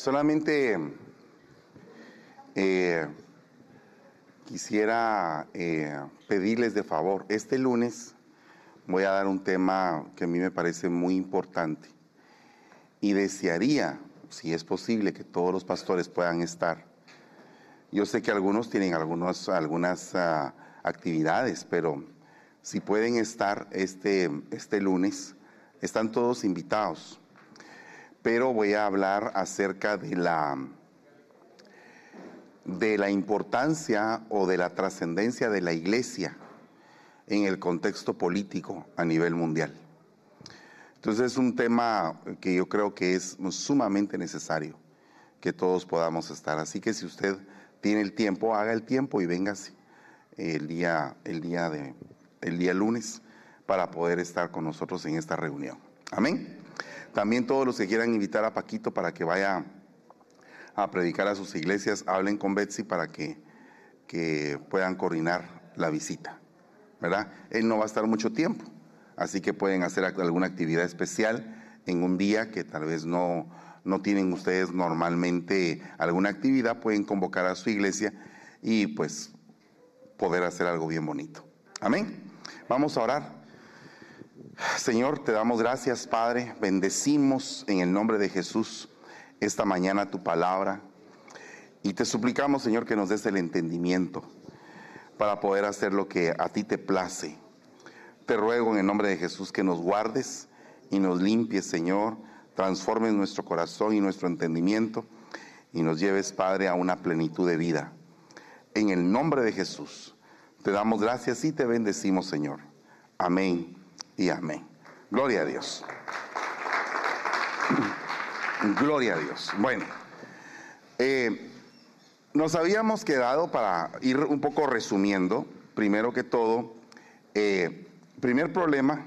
Solamente eh, quisiera eh, pedirles de favor, este lunes voy a dar un tema que a mí me parece muy importante y desearía, si es posible, que todos los pastores puedan estar. Yo sé que algunos tienen algunos, algunas ah, actividades, pero si pueden estar este, este lunes, están todos invitados pero voy a hablar acerca de la, de la importancia o de la trascendencia de la iglesia en el contexto político a nivel mundial. Entonces es un tema que yo creo que es sumamente necesario que todos podamos estar. Así que si usted tiene el tiempo, haga el tiempo y véngase el día, el día, de, el día lunes para poder estar con nosotros en esta reunión. Amén. También todos los que quieran invitar a Paquito para que vaya a predicar a sus iglesias, hablen con Betsy para que, que puedan coordinar la visita. ¿Verdad? Él no va a estar mucho tiempo, así que pueden hacer alguna actividad especial en un día que tal vez no, no tienen ustedes normalmente alguna actividad, pueden convocar a su iglesia y pues poder hacer algo bien bonito. Amén. Vamos a orar. Señor, te damos gracias, Padre. Bendecimos en el nombre de Jesús esta mañana tu palabra. Y te suplicamos, Señor, que nos des el entendimiento para poder hacer lo que a ti te place. Te ruego en el nombre de Jesús que nos guardes y nos limpies, Señor. Transformes nuestro corazón y nuestro entendimiento y nos lleves, Padre, a una plenitud de vida. En el nombre de Jesús, te damos gracias y te bendecimos, Señor. Amén y amén. Gloria a Dios. Gloria a Dios. Bueno, eh, nos habíamos quedado para ir un poco resumiendo, primero que todo, eh, primer problema,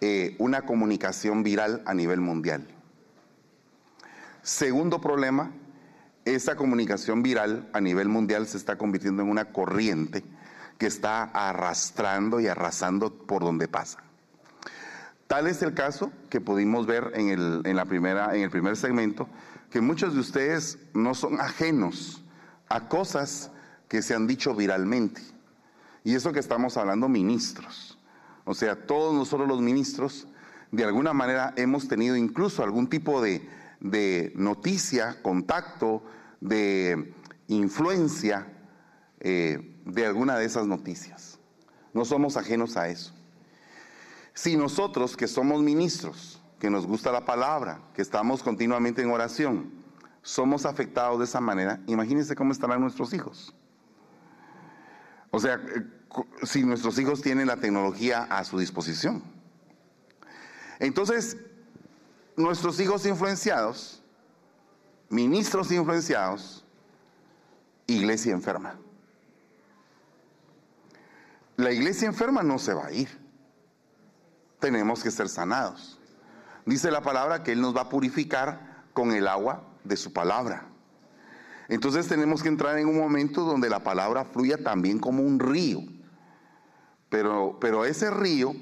eh, una comunicación viral a nivel mundial. Segundo problema, esa comunicación viral a nivel mundial se está convirtiendo en una corriente que está arrastrando y arrasando por donde pasa. Tal es el caso que pudimos ver en el, en la primera, en el primer segmento, que muchos de ustedes no son ajenos a cosas que se han dicho viralmente. Y eso que estamos hablando ministros. O sea, todos nosotros los ministros, de alguna manera hemos tenido incluso algún tipo de, de noticia, contacto, de influencia eh, de alguna de esas noticias. No somos ajenos a eso. Si nosotros que somos ministros, que nos gusta la palabra, que estamos continuamente en oración, somos afectados de esa manera, imagínense cómo estarán nuestros hijos. O sea, eh, si nuestros hijos tienen la tecnología a su disposición. Entonces, nuestros hijos influenciados, ministros influenciados, iglesia enferma. La iglesia enferma no se va a ir. Tenemos que ser sanados. Dice la palabra que Él nos va a purificar con el agua de su palabra. Entonces tenemos que entrar en un momento donde la palabra fluya también como un río. Pero, pero ese río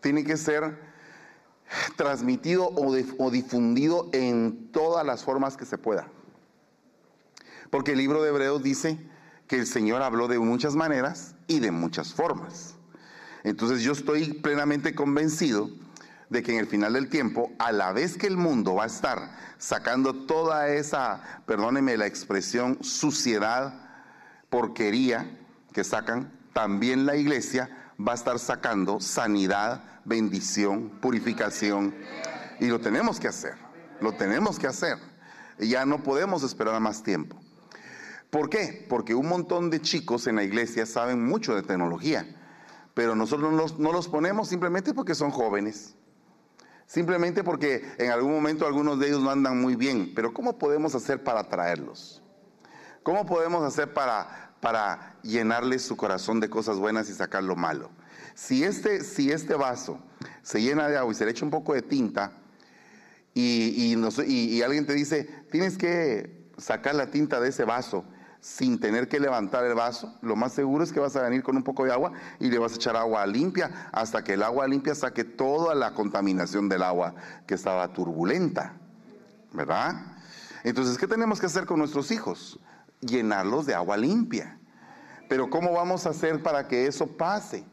tiene que ser transmitido o, o difundido en todas las formas que se pueda. Porque el libro de Hebreos dice que el Señor habló de muchas maneras y de muchas formas. Entonces yo estoy plenamente convencido de que en el final del tiempo, a la vez que el mundo va a estar sacando toda esa, perdónenme la expresión, suciedad, porquería que sacan, también la iglesia va a estar sacando sanidad, bendición, purificación. Y lo tenemos que hacer, lo tenemos que hacer. Ya no podemos esperar más tiempo. ¿Por qué? Porque un montón de chicos en la iglesia saben mucho de tecnología, pero nosotros no los, ponemos simplemente porque son jóvenes. Simplemente porque en algún momento algunos de ellos no andan muy bien. Pero ¿cómo podemos hacer para atraerlos? ¿Cómo podemos hacer para, para llenarles su corazón de cosas buenas y sacar lo malo? Si este, si este vaso se llena de agua y se le echa un poco de tinta y, y alguien te dice, tienes que sacar la tinta de ese vaso sin tener que levantar el vaso, lo más seguro es que vas a venir con un poco de agua y le vas a echar agua limpia hasta que el agua limpia saque toda la contaminación del agua que estaba turbulenta, ¿verdad? Entonces, ¿qué tenemos que hacer con nuestros hijos? Llenarlos de agua limpia. Pero ¿cómo vamos a hacer para que eso pase?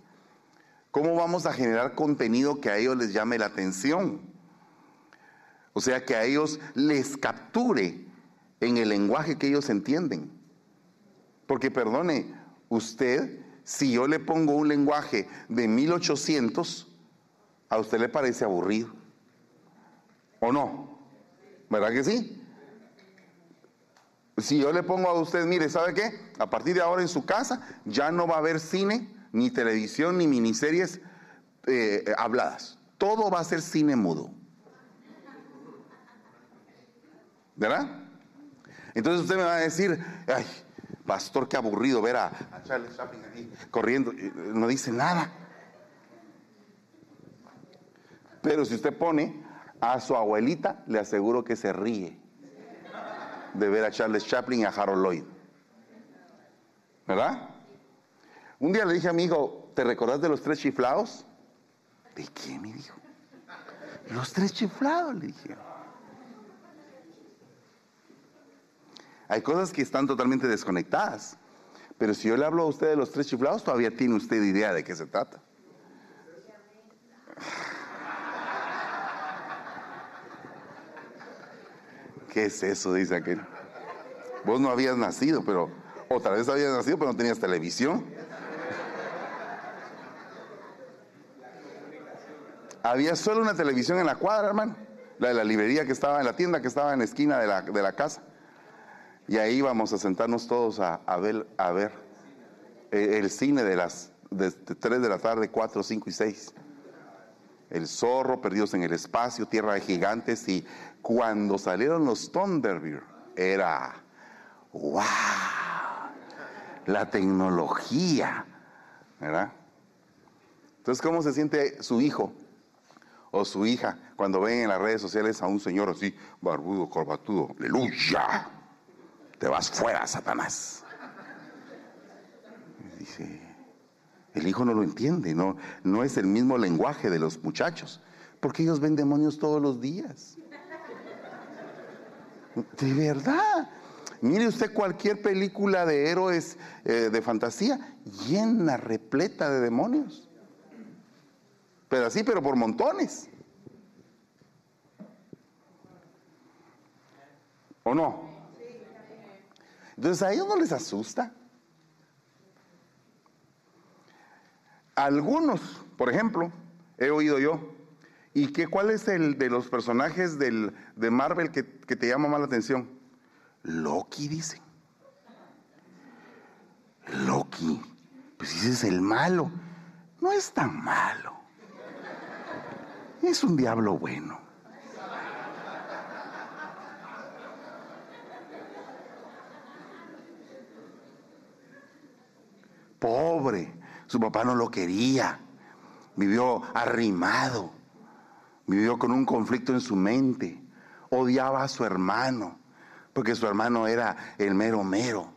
¿Cómo vamos a generar contenido que a ellos les llame la atención? O sea, que a ellos les capture en el lenguaje que ellos entienden. Porque perdone, usted, si yo le pongo un lenguaje de 1800, a usted le parece aburrido. ¿O no? ¿Verdad que sí? Si yo le pongo a usted, mire, ¿sabe qué? A partir de ahora en su casa ya no va a haber cine, ni televisión, ni miniseries eh, habladas. Todo va a ser cine mudo. ¿Verdad? Entonces usted me va a decir, ay, pastor, qué aburrido ver a, Charles Chaplin aquí corriendo. No dice nada. Pero si usted pone a su abuelita, le aseguro que se ríe de ver a Charles Chaplin y a Harold Lloyd. ¿Verdad? Un día le dije a mi hijo, ¿te recordás de los tres chiflados? ¿De qué? Me dijo. Los tres chiflados, le dije. Hay cosas que están totalmente desconectadas. Pero si yo le hablo a usted de los tres chiflados, todavía tiene usted idea de qué se trata. ¿Qué es eso? Dice aquel. Vos no habías nacido, pero otra vez habías nacido, pero no tenías televisión. Había solo una televisión en la cuadra, hermano. La de la librería que estaba en la tienda, que estaba en la esquina de la, de la casa. Y ahí íbamos a sentarnos todos a, ver, a ver eh, el cine de las de, 3 de la tarde, 4, 5 y 6. El zorro, perdidos en el espacio, tierra de gigantes. Y cuando salieron los Thunderbird, era ¡wow! La tecnología, ¿verdad? Entonces, ¿cómo se siente su hijo o su hija cuando ven en las redes sociales a un señor así, barbudo, corbatudo? ¡Aleluya! Te vas fuera, Satanás. Dice, el hijo no lo entiende, no, no es el mismo lenguaje de los muchachos, porque ellos ven demonios todos los días. De verdad. Mire usted cualquier película de héroes eh, de fantasía llena, repleta de demonios. Pero así, pero por montones. ¿O no? Entonces a ellos no les asusta. Algunos, por ejemplo, he oído yo, ¿y qué, cuál es el de los personajes del, de Marvel que, que te llama más la atención? Loki, dicen. Loki, pues ese es el malo. No es tan malo. Es un diablo bueno. Pobre, su papá no lo quería, vivió arrimado, vivió con un conflicto en su mente, odiaba a su hermano, porque su hermano era el mero mero.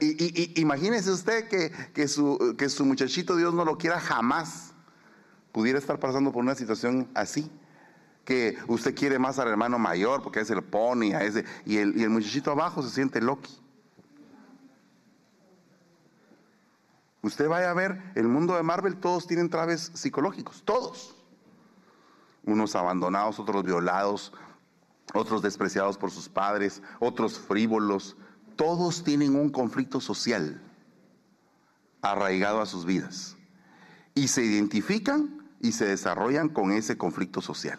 Y, imagínese usted que, su, que su muchachito Dios no lo quiera jamás, pudiera estar pasando por una situación así que usted quiere más al hermano mayor porque ese lo pone a ese y el, y el muchachito abajo se siente Loki. Usted vaya a ver, el mundo de Marvel todos tienen traves psicológicos, todos. Unos abandonados, otros violados, otros despreciados por sus padres, otros frívolos. Todos tienen un conflicto social arraigado a sus vidas. Y se identifican y se desarrollan con ese conflicto social.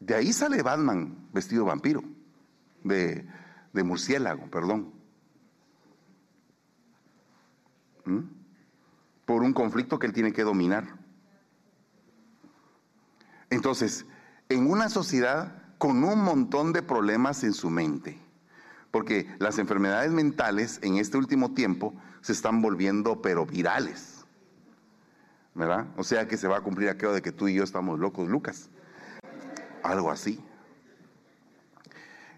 De ahí sale Batman vestido vampiro, de, de murciélago, perdón. Por un conflicto que él tiene que dominar. Entonces, en una sociedad con un montón de problemas en su mente, porque las enfermedades mentales en este último tiempo se están volviendo pero virales, ¿verdad? O sea que se va a cumplir aquello de que tú y yo estamos locos, Lucas. Algo así.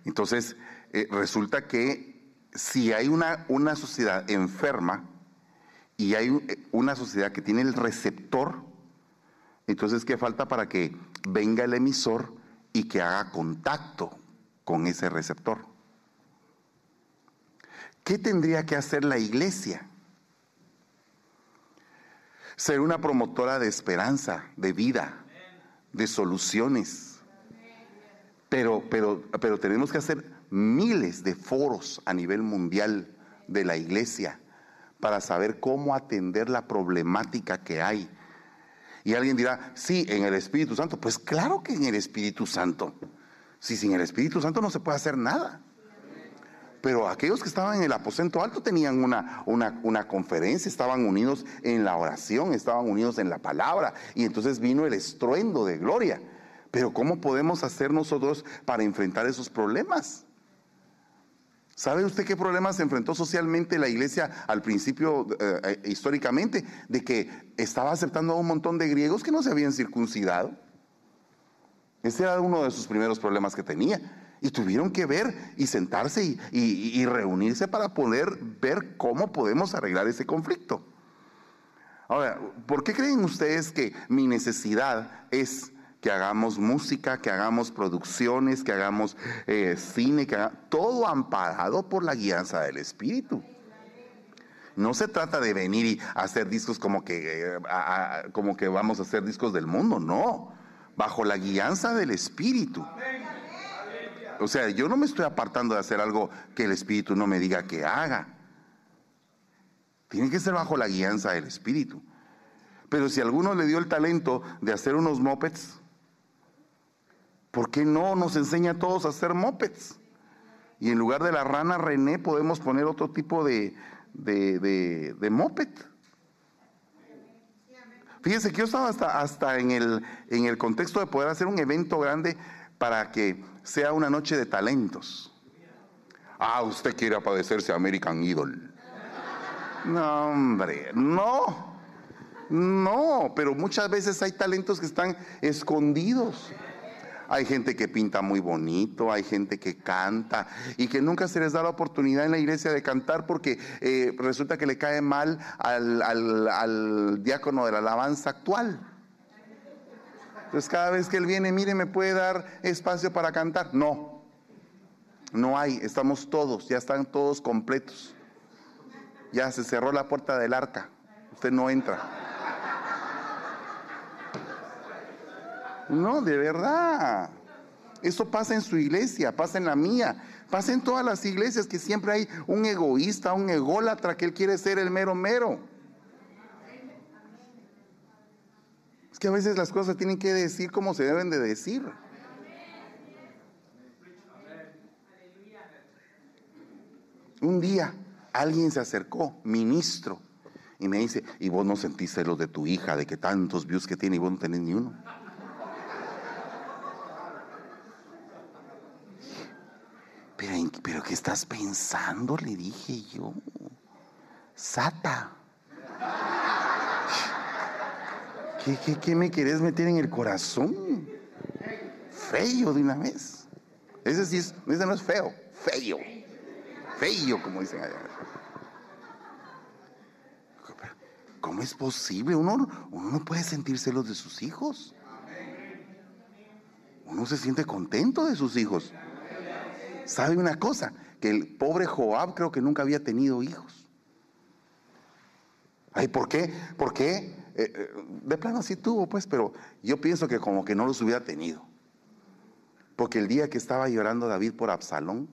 Entonces, eh, resulta que si hay una, una sociedad enferma, y hay una sociedad que tiene el receptor Entonces, ¿qué falta para que venga el emisor y que haga contacto con ese receptor? ¿Qué tendría que hacer la iglesia? Ser una promotora de esperanza, de vida, de soluciones. Pero, pero, pero tenemos que hacer miles de foros a nivel mundial de la iglesia para saber cómo atender la problemática que hay. Y alguien dirá, sí, en el Espíritu Santo. Pues claro que en el Espíritu Santo. Si sin el Espíritu Santo no se puede hacer nada. Pero aquellos que estaban en el aposento alto tenían una, una, una, conferencia, estaban unidos en la oración, estaban unidos en la palabra. Y entonces vino el estruendo de gloria. Pero ¿cómo podemos hacer nosotros para enfrentar esos problemas? ¿Sabe usted qué problemas se enfrentó socialmente la iglesia al principio, eh, eh, históricamente? De que estaba aceptando a un montón de griegos que no se habían circuncidado. Ese era uno de sus primeros problemas que tenía. Y tuvieron que ver y sentarse y, reunirse para poder ver cómo podemos arreglar ese conflicto. Ahora, ¿por qué creen ustedes que mi necesidad es que hagamos música, que hagamos producciones, que hagamos eh, cine, que todo amparado por la guianza del Espíritu. No se trata de venir y hacer discos como que, eh, como que vamos a hacer discos del mundo, no, bajo la guianza del Espíritu. O sea, yo no me estoy apartando de hacer algo que el Espíritu no me diga que haga. Tiene que ser bajo la guianza del Espíritu. Pero si alguno le dio el talento de hacer unos mopeds, ¿Por qué no nos enseña a todos a hacer mopeds? Y en lugar de la rana René podemos poner otro tipo de, de, moped. Fíjense que yo estaba hasta, hasta en, el, en el contexto de poder hacer un evento grande para que sea una noche de talentos. Ah, usted quiere padecerse American Idol. No, hombre, no. No, pero muchas veces hay talentos que están escondidos. Hay gente que pinta muy bonito, hay gente que canta y que nunca se les da la oportunidad en la iglesia de cantar porque eh, resulta que le cae mal al, al diácono de la alabanza actual. Entonces cada vez que él viene, mire, ¿me puede dar espacio para cantar? No, no hay, estamos todos, ya están todos completos. Ya se cerró la puerta del arca, usted no entra. No, de verdad. Eso pasa en su iglesia, pasa en la mía, pasa en todas las iglesias que siempre hay un egoísta, un ególatra que él quiere ser el mero mero. Es que a veces las cosas tienen que decir como se deben de decir. Un día alguien se acercó, ministro, y me dice, ¿y vos no sentiste los de tu hija, de que tantos views que tiene y vos no tenés ni uno? Pero, ¿qué estás pensando? Le dije yo. Sata. ¿Qué, me querés meter en el corazón? Feo de una vez. Ese sí es, ese no es feo, feo. Feo, como dicen allá. ¿Cómo es posible? Uno, uno no puede sentir celos de sus hijos. Uno se siente contento de sus hijos. ¿Sabe una cosa? Que el pobre Joab creo que nunca había tenido hijos. Ay, ¿por qué? ¿Por qué? Eh, eh, de plano sí tuvo, pues, pero yo pienso que como que no los hubiera tenido. Porque el día que estaba llorando David por Absalón,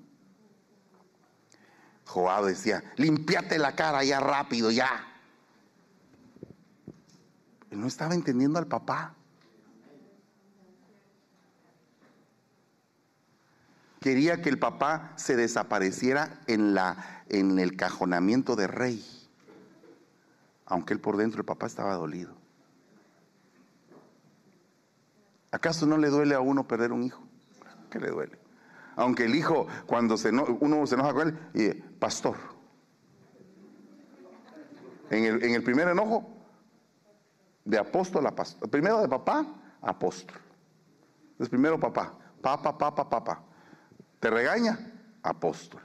Joab decía, limpiate la cara ya rápido, ya. Él no estaba entendiendo al papá. Quería que el papá se desapareciera en, la, en el cajonamiento de rey, aunque él por dentro el papá estaba dolido. ¿Acaso no le duele a uno perder un hijo? ¿Qué le duele? Aunque el hijo, cuando se uno se enoja con él, y pastor. En el, en el primer enojo, de apóstol a pastor. Primero de papá, apóstol. Es primero papá, papá, papá, papá. ¿Te regaña? Apóstol.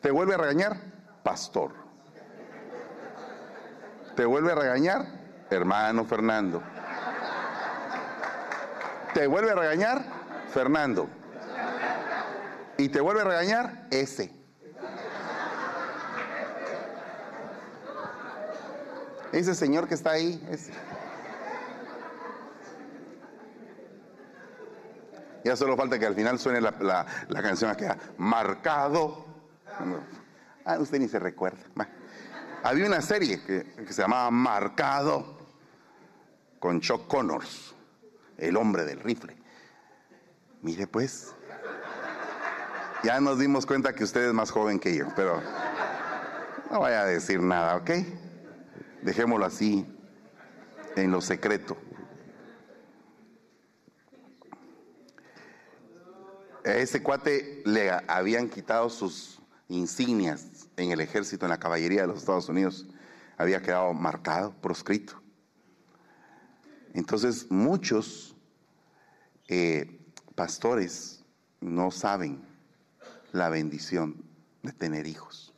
¿Te vuelve a regañar? Pastor. ¿Te vuelve a regañar? hermano Fernando. Te vuelve a regañar, Fernando. Y te vuelve a regañar, ese. Ese señor que está ahí. Ese. Ya solo falta que al final suene la, la, canción aquella, marcado. Ah, usted ni se recuerda. Había una serie que, que se llamaba Marcado con Chuck Connors, el hombre del rifle. Mire pues, ya nos dimos cuenta que usted es más joven que yo, pero no vaya a decir nada, ¿ok? Dejémoslo así, en lo secreto. A ese cuate le habían quitado sus insignias en el ejército, en la caballería de los Estados Unidos. Había quedado marcado, proscrito. Entonces muchos eh, pastores no saben la bendición de tener hijos.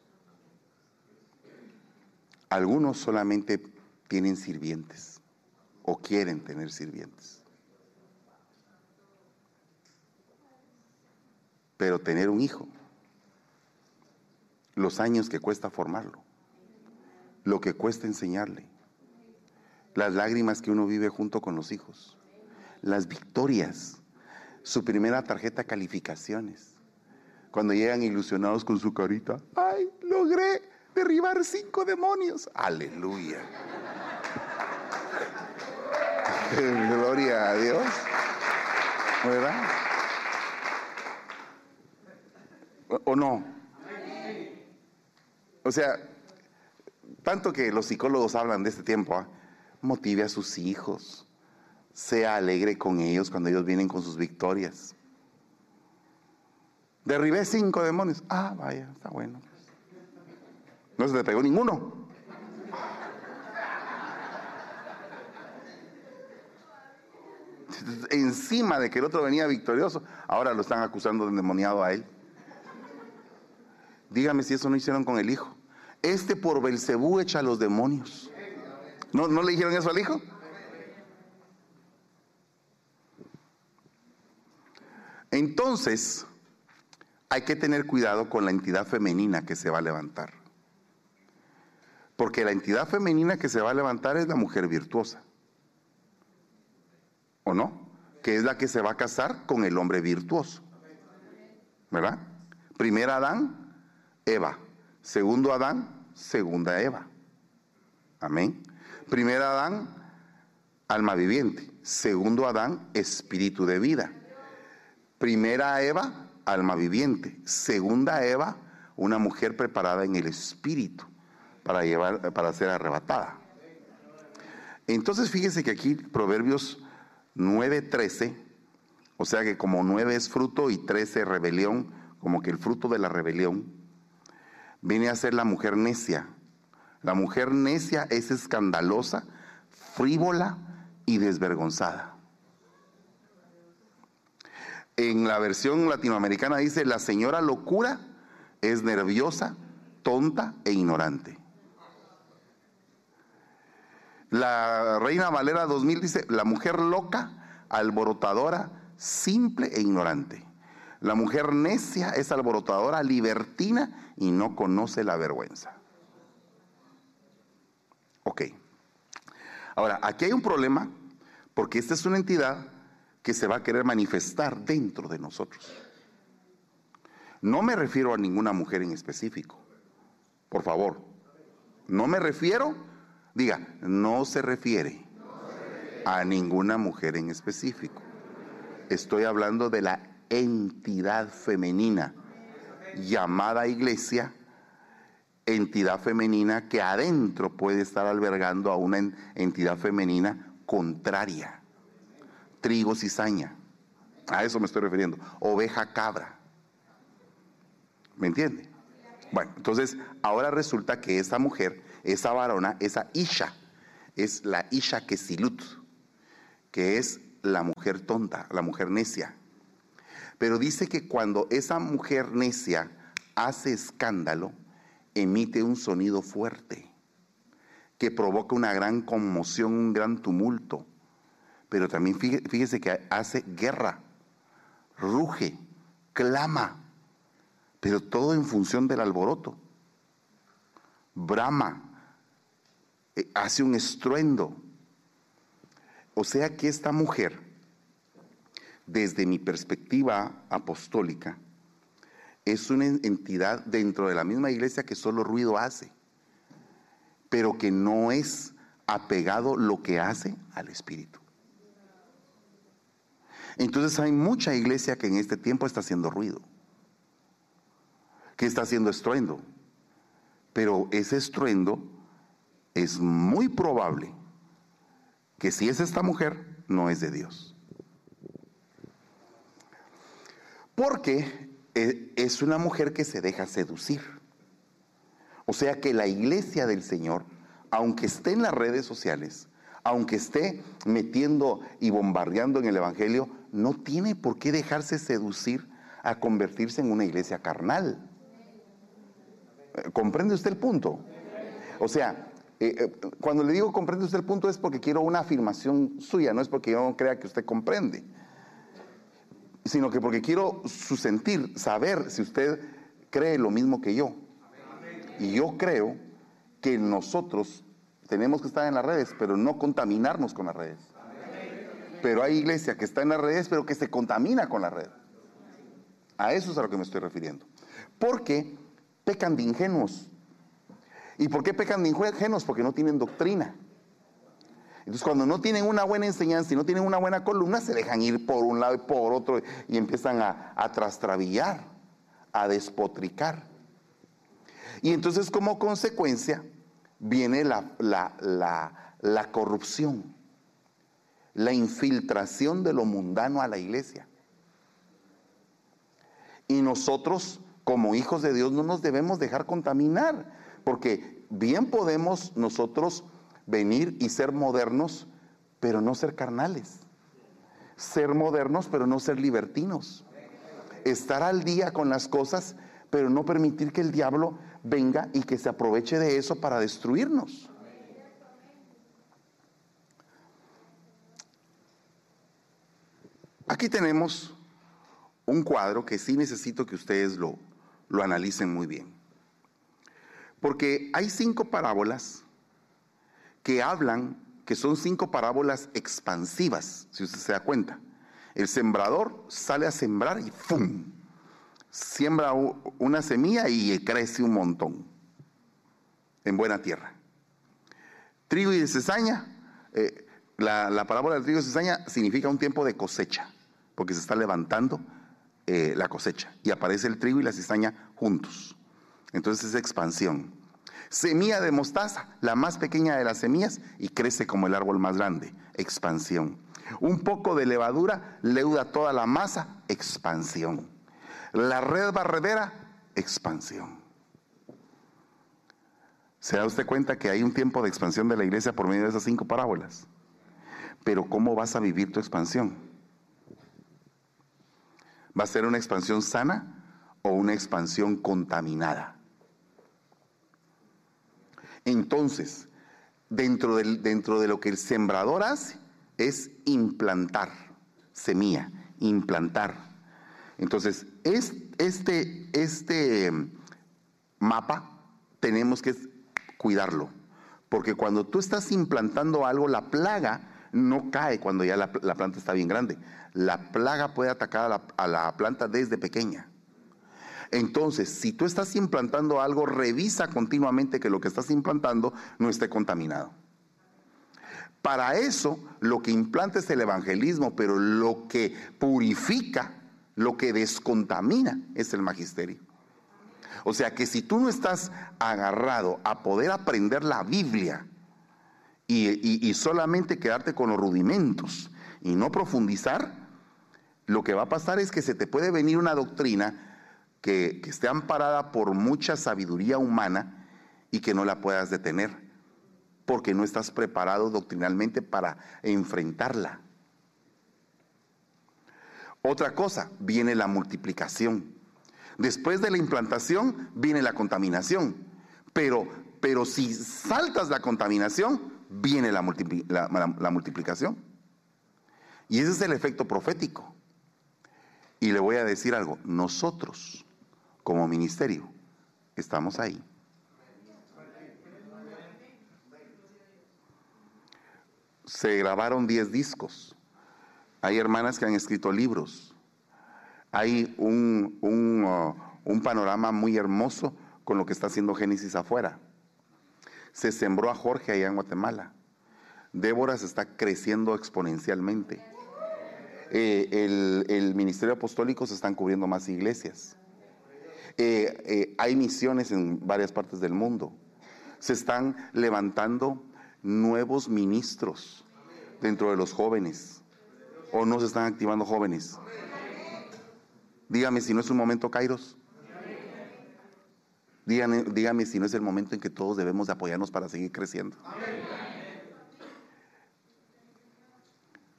Algunos solamente tienen sirvientes o quieren tener sirvientes. Pero tener un hijo, los años que cuesta formarlo, lo que cuesta enseñarle, las lágrimas que uno vive junto con los hijos, las victorias, su primera tarjeta calificaciones, cuando llegan ilusionados con su carita, ay, logré derribar cinco demonios, aleluya. Gloria a Dios, ¿verdad? ¿O no? O sea, tanto que los psicólogos hablan de este tiempo, ¿ah? motive a sus hijos, sea alegre con ellos cuando ellos vienen con sus victorias. Derribé cinco demonios. Ah, vaya, está bueno. No se le pegó ninguno. Encima de que el otro venía victorioso, ahora lo están acusando de endemoniado a él. Dígame si eso no hicieron con el hijo. Este por Belcebú echa a los demonios. ¿No, ¿No le dijeron eso al hijo? Entonces, hay que tener cuidado con la entidad femenina que se va a levantar. Porque la entidad femenina que se va a levantar es la mujer virtuosa. ¿O no? Que es la que se va a casar con el hombre virtuoso. ¿Verdad? Primera Adán, Eva. Segundo Adán, segunda Eva. Amén. Primera Adán, alma viviente. Segundo Adán, espíritu de vida. Primera Eva, alma viviente. Segunda Eva, una mujer preparada en el espíritu para llevar para ser arrebatada. Entonces fíjese que aquí Proverbios 9:13, o sea que como 9 es fruto y 13 rebelión, como que el fruto de la rebelión viene a ser la mujer necia. La mujer necia es escandalosa, frívola y desvergonzada. En la versión latinoamericana dice, la señora locura es nerviosa, tonta e ignorante. La Reina Valera 2000 dice, la mujer loca, alborotadora, simple e ignorante. La mujer necia es alborotadora, libertina y no conoce la vergüenza. Ok. Ahora, aquí hay un problema porque esta es una entidad que se va a querer manifestar dentro de nosotros. No me refiero a ninguna mujer en específico. Por favor. No me refiero, diga, no se refiere a ninguna mujer en específico. Estoy hablando de la entidad femenina llamada iglesia, entidad femenina que adentro puede estar albergando a una entidad femenina contraria. Trigo, cizaña. A eso me estoy refiriendo. Oveja, cabra. ¿Me entiende? Bueno, entonces ahora resulta que esa mujer, esa varona, esa Isha, es la Isha Kesilut, que es la mujer tonta, la mujer necia. Pero dice que cuando esa mujer necia hace escándalo, emite un sonido fuerte, que provoca una gran conmoción, un gran tumulto, pero también fíjese que hace guerra, ruge, clama, pero todo en función del alboroto. Brama, eh, hace un estruendo. O sea que esta mujer, desde mi perspectiva apostólica, es una entidad dentro de la misma iglesia que solo ruido hace, pero que no es apegado lo que hace al Espíritu. Entonces hay mucha iglesia que en este tiempo está haciendo ruido, que está haciendo estruendo, pero ese estruendo es muy probable que si es esta mujer, no es de Dios. Porque eh, es una mujer que se deja seducir. O sea que la iglesia del Señor, aunque esté en las redes sociales, aunque esté metiendo y bombardeando en el Evangelio, no tiene por qué dejarse seducir a convertirse en una iglesia carnal. ¿Comprende usted el punto? O sea, eh, eh, cuando le digo comprende usted el punto es porque quiero una afirmación suya, no es porque yo no crea que usted comprende, sino que porque quiero su sentir, saber si usted cree lo mismo que yo. Y yo creo que nosotros tenemos que estar en las redes, pero no contaminarnos con las redes. Pero hay iglesia que está en las redes, pero que se contamina con la red. A eso es a lo que me estoy refiriendo. Porque pecan de ingenuos. ¿Y por qué pecan de ingenuos? Porque no tienen doctrina. Entonces cuando no tienen una buena enseñanza y no tienen una buena columna, se dejan ir por un lado y por otro y empiezan a, a trastrabillar, a despotricar. Y entonces como consecuencia viene la, la corrupción la infiltración de lo mundano a la iglesia. Y nosotros, como hijos de Dios, no nos debemos dejar contaminar, porque bien podemos nosotros venir y ser modernos, pero no ser carnales. Ser modernos, pero no ser libertinos. Estar al día con las cosas, pero no permitir que el diablo venga y que se aproveche de eso para destruirnos. Aquí tenemos un cuadro que sí necesito que ustedes lo, lo analicen muy bien. Porque hay cinco parábolas que hablan, que son cinco parábolas expansivas, si usted se da cuenta. El sembrador sale a sembrar y ¡fum! Siembra una semilla y crece un montón en buena tierra. Trigo y cizaña, eh, la, la, parábola del trigo y cizaña significa un tiempo de cosecha porque se está levantando eh, la cosecha y aparece el trigo y la cizaña juntos. Entonces es expansión. Semilla de mostaza, la más pequeña de las semillas, y crece como el árbol más grande, expansión. Un poco de levadura leuda toda la masa, expansión. La red barredera, expansión. ¿Se da usted cuenta que hay un tiempo de expansión de la iglesia por medio de esas cinco parábolas? Pero ¿cómo vas a vivir tu expansión? ¿Va a ser una expansión sana o una expansión contaminada? Entonces, dentro, dentro de lo que el sembrador hace es implantar semilla, implantar. Entonces, este, este mapa tenemos que cuidarlo, porque cuando tú estás implantando algo, la plaga no cae cuando ya la, planta está bien grande. La plaga puede atacar a la, planta desde pequeña. Entonces, si tú estás implantando algo, revisa continuamente que lo que estás implantando no esté contaminado. Para eso, lo que implanta es el evangelismo, pero lo que purifica, lo que descontamina es el magisterio. O sea que si tú no estás agarrado a poder aprender la Biblia, y, solamente quedarte con los rudimentos y no profundizar, lo que va a pasar es que se te puede venir una doctrina que, esté amparada por mucha sabiduría humana y que no la puedas detener, porque no estás preparado doctrinalmente para enfrentarla. Otra cosa, viene la multiplicación. Después de la implantación viene la contaminación, pero Pero si saltas la contaminación, viene la, la multiplicación. Y ese es el efecto profético. Y le voy a decir algo, nosotros como ministerio estamos ahí. Se grabaron 10 discos. Hay hermanas que han escrito libros. Hay un, uh, un panorama muy hermoso con lo que está haciendo Génesis afuera. Se sembró a Jorge allá en Guatemala. Débora se está creciendo exponencialmente. Eh, el, ministerio apostólico se están cubriendo más iglesias. Eh, eh, hay misiones en varias partes del mundo. Se están levantando nuevos ministros dentro de los jóvenes. ¿O no se están activando jóvenes? Dígame si no es un momento, Kairos. Dígame, dígame si no es el momento en que todos debemos de apoyarnos para seguir creciendo.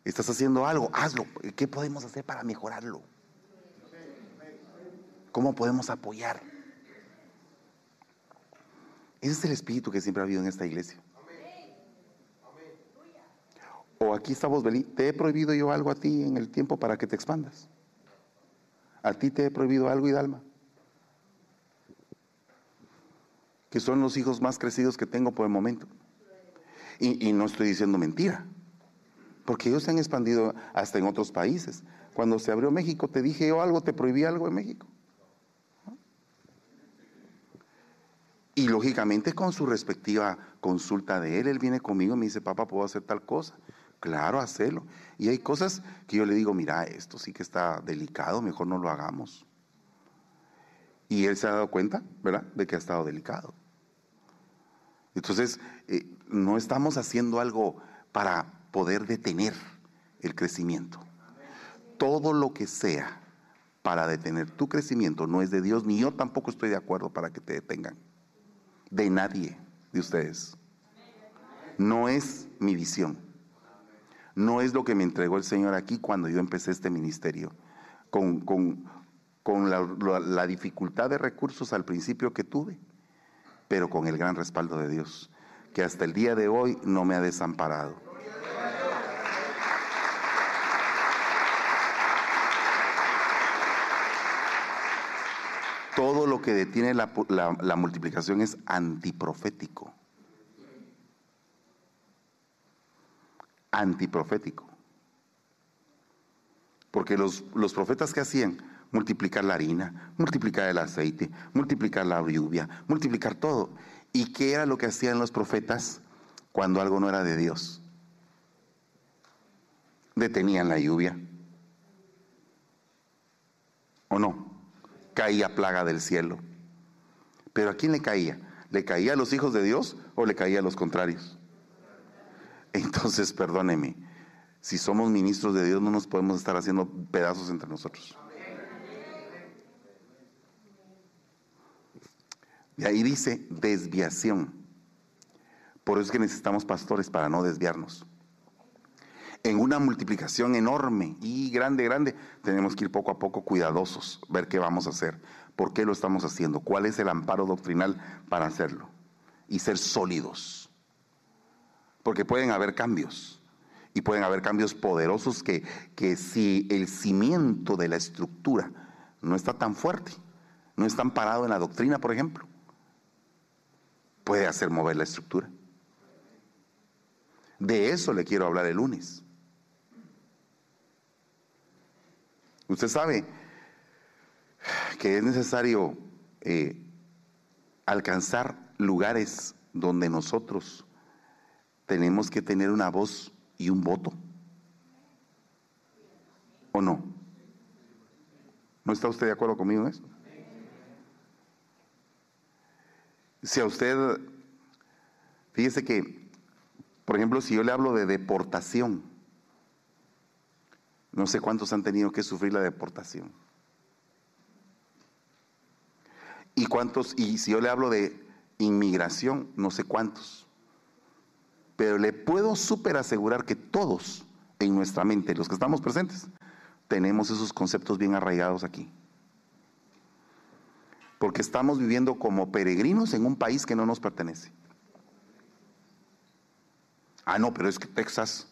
Estás haciendo algo, hazlo. ¿Qué podemos hacer para mejorarlo? ¿Cómo podemos apoyar? Ese es el espíritu que siempre ha habido en esta iglesia. O aquí estamos, ¿te he prohibido yo algo a ti en el tiempo para que te expandas? ¿A ti te he prohibido algo, Hidalma? Que son los hijos más crecidos que tengo por el momento. Y, y no estoy diciendo mentira porque ellos se han expandido hasta en otros países. Cuando se abrió México, te dije yo algo, te prohibí algo en México. Y lógicamente con su respectiva consulta de él, él viene conmigo y me dice, papá, ¿puedo hacer tal cosa? Claro, hacerlo. Y hay cosas que yo le digo, mira, esto sí que está delicado, mejor no lo hagamos. Y él se ha dado cuenta, ¿verdad?, de que ha estado delicado. Entonces, eh, no estamos haciendo algo para poder detener el crecimiento. Todo lo que sea para detener tu crecimiento no es de Dios, ni yo tampoco estoy de acuerdo para que te detengan. De nadie de ustedes. No es mi visión. No es lo que me entregó el Señor aquí cuando yo empecé este ministerio. Con, con, con la, la dificultad de recursos al principio que tuve, pero con el gran respaldo de Dios, que hasta el día de hoy no me ha desamparado todo lo que detiene la, multiplicación es antiprofético. Antiprofético. Porque los, los profetas que hacían, multiplicar la harina, multiplicar el aceite, multiplicar la lluvia, multiplicar todo. ¿Y qué era lo que hacían los profetas cuando algo no era de Dios? Detenían la lluvia. ¿O no? Caía plaga del cielo. Pero ¿a quién le caía? ¿Le caía a los hijos de Dios o le caía a los contrarios? Entonces, perdóneme, si somos ministros de Dios no nos podemos estar haciendo pedazos entre nosotros. Y ahí dice desviación. Por eso es que necesitamos pastores para no desviarnos en una multiplicación enorme y grande, grande, tenemos que ir poco a poco cuidadosos, ver qué vamos a hacer, por qué lo estamos haciendo, cuál es el amparo doctrinal para hacerlo y ser sólidos. Porque pueden haber cambios y pueden haber cambios poderosos que, que si el cimiento de la estructura no está tan fuerte, no está parado en la doctrina, por ejemplo, puede hacer mover la estructura. De eso le quiero hablar el lunes. Usted sabe que es necesario eh, alcanzar lugares donde nosotros tenemos que tener una voz y un voto. ¿O no? ¿No está usted de acuerdo conmigo en eso? Si a usted, fíjese que, por ejemplo, si yo le hablo de deportación, no sé cuántos han tenido que sufrir la deportación. Y cuántos, y si yo le hablo de inmigración, no sé cuántos. Pero le puedo súper asegurar que todos en nuestra mente, los que estamos presentes, tenemos esos conceptos bien arraigados aquí. porque estamos viviendo como peregrinos en un país que no nos pertenece. Ah, no, pero es que Texas,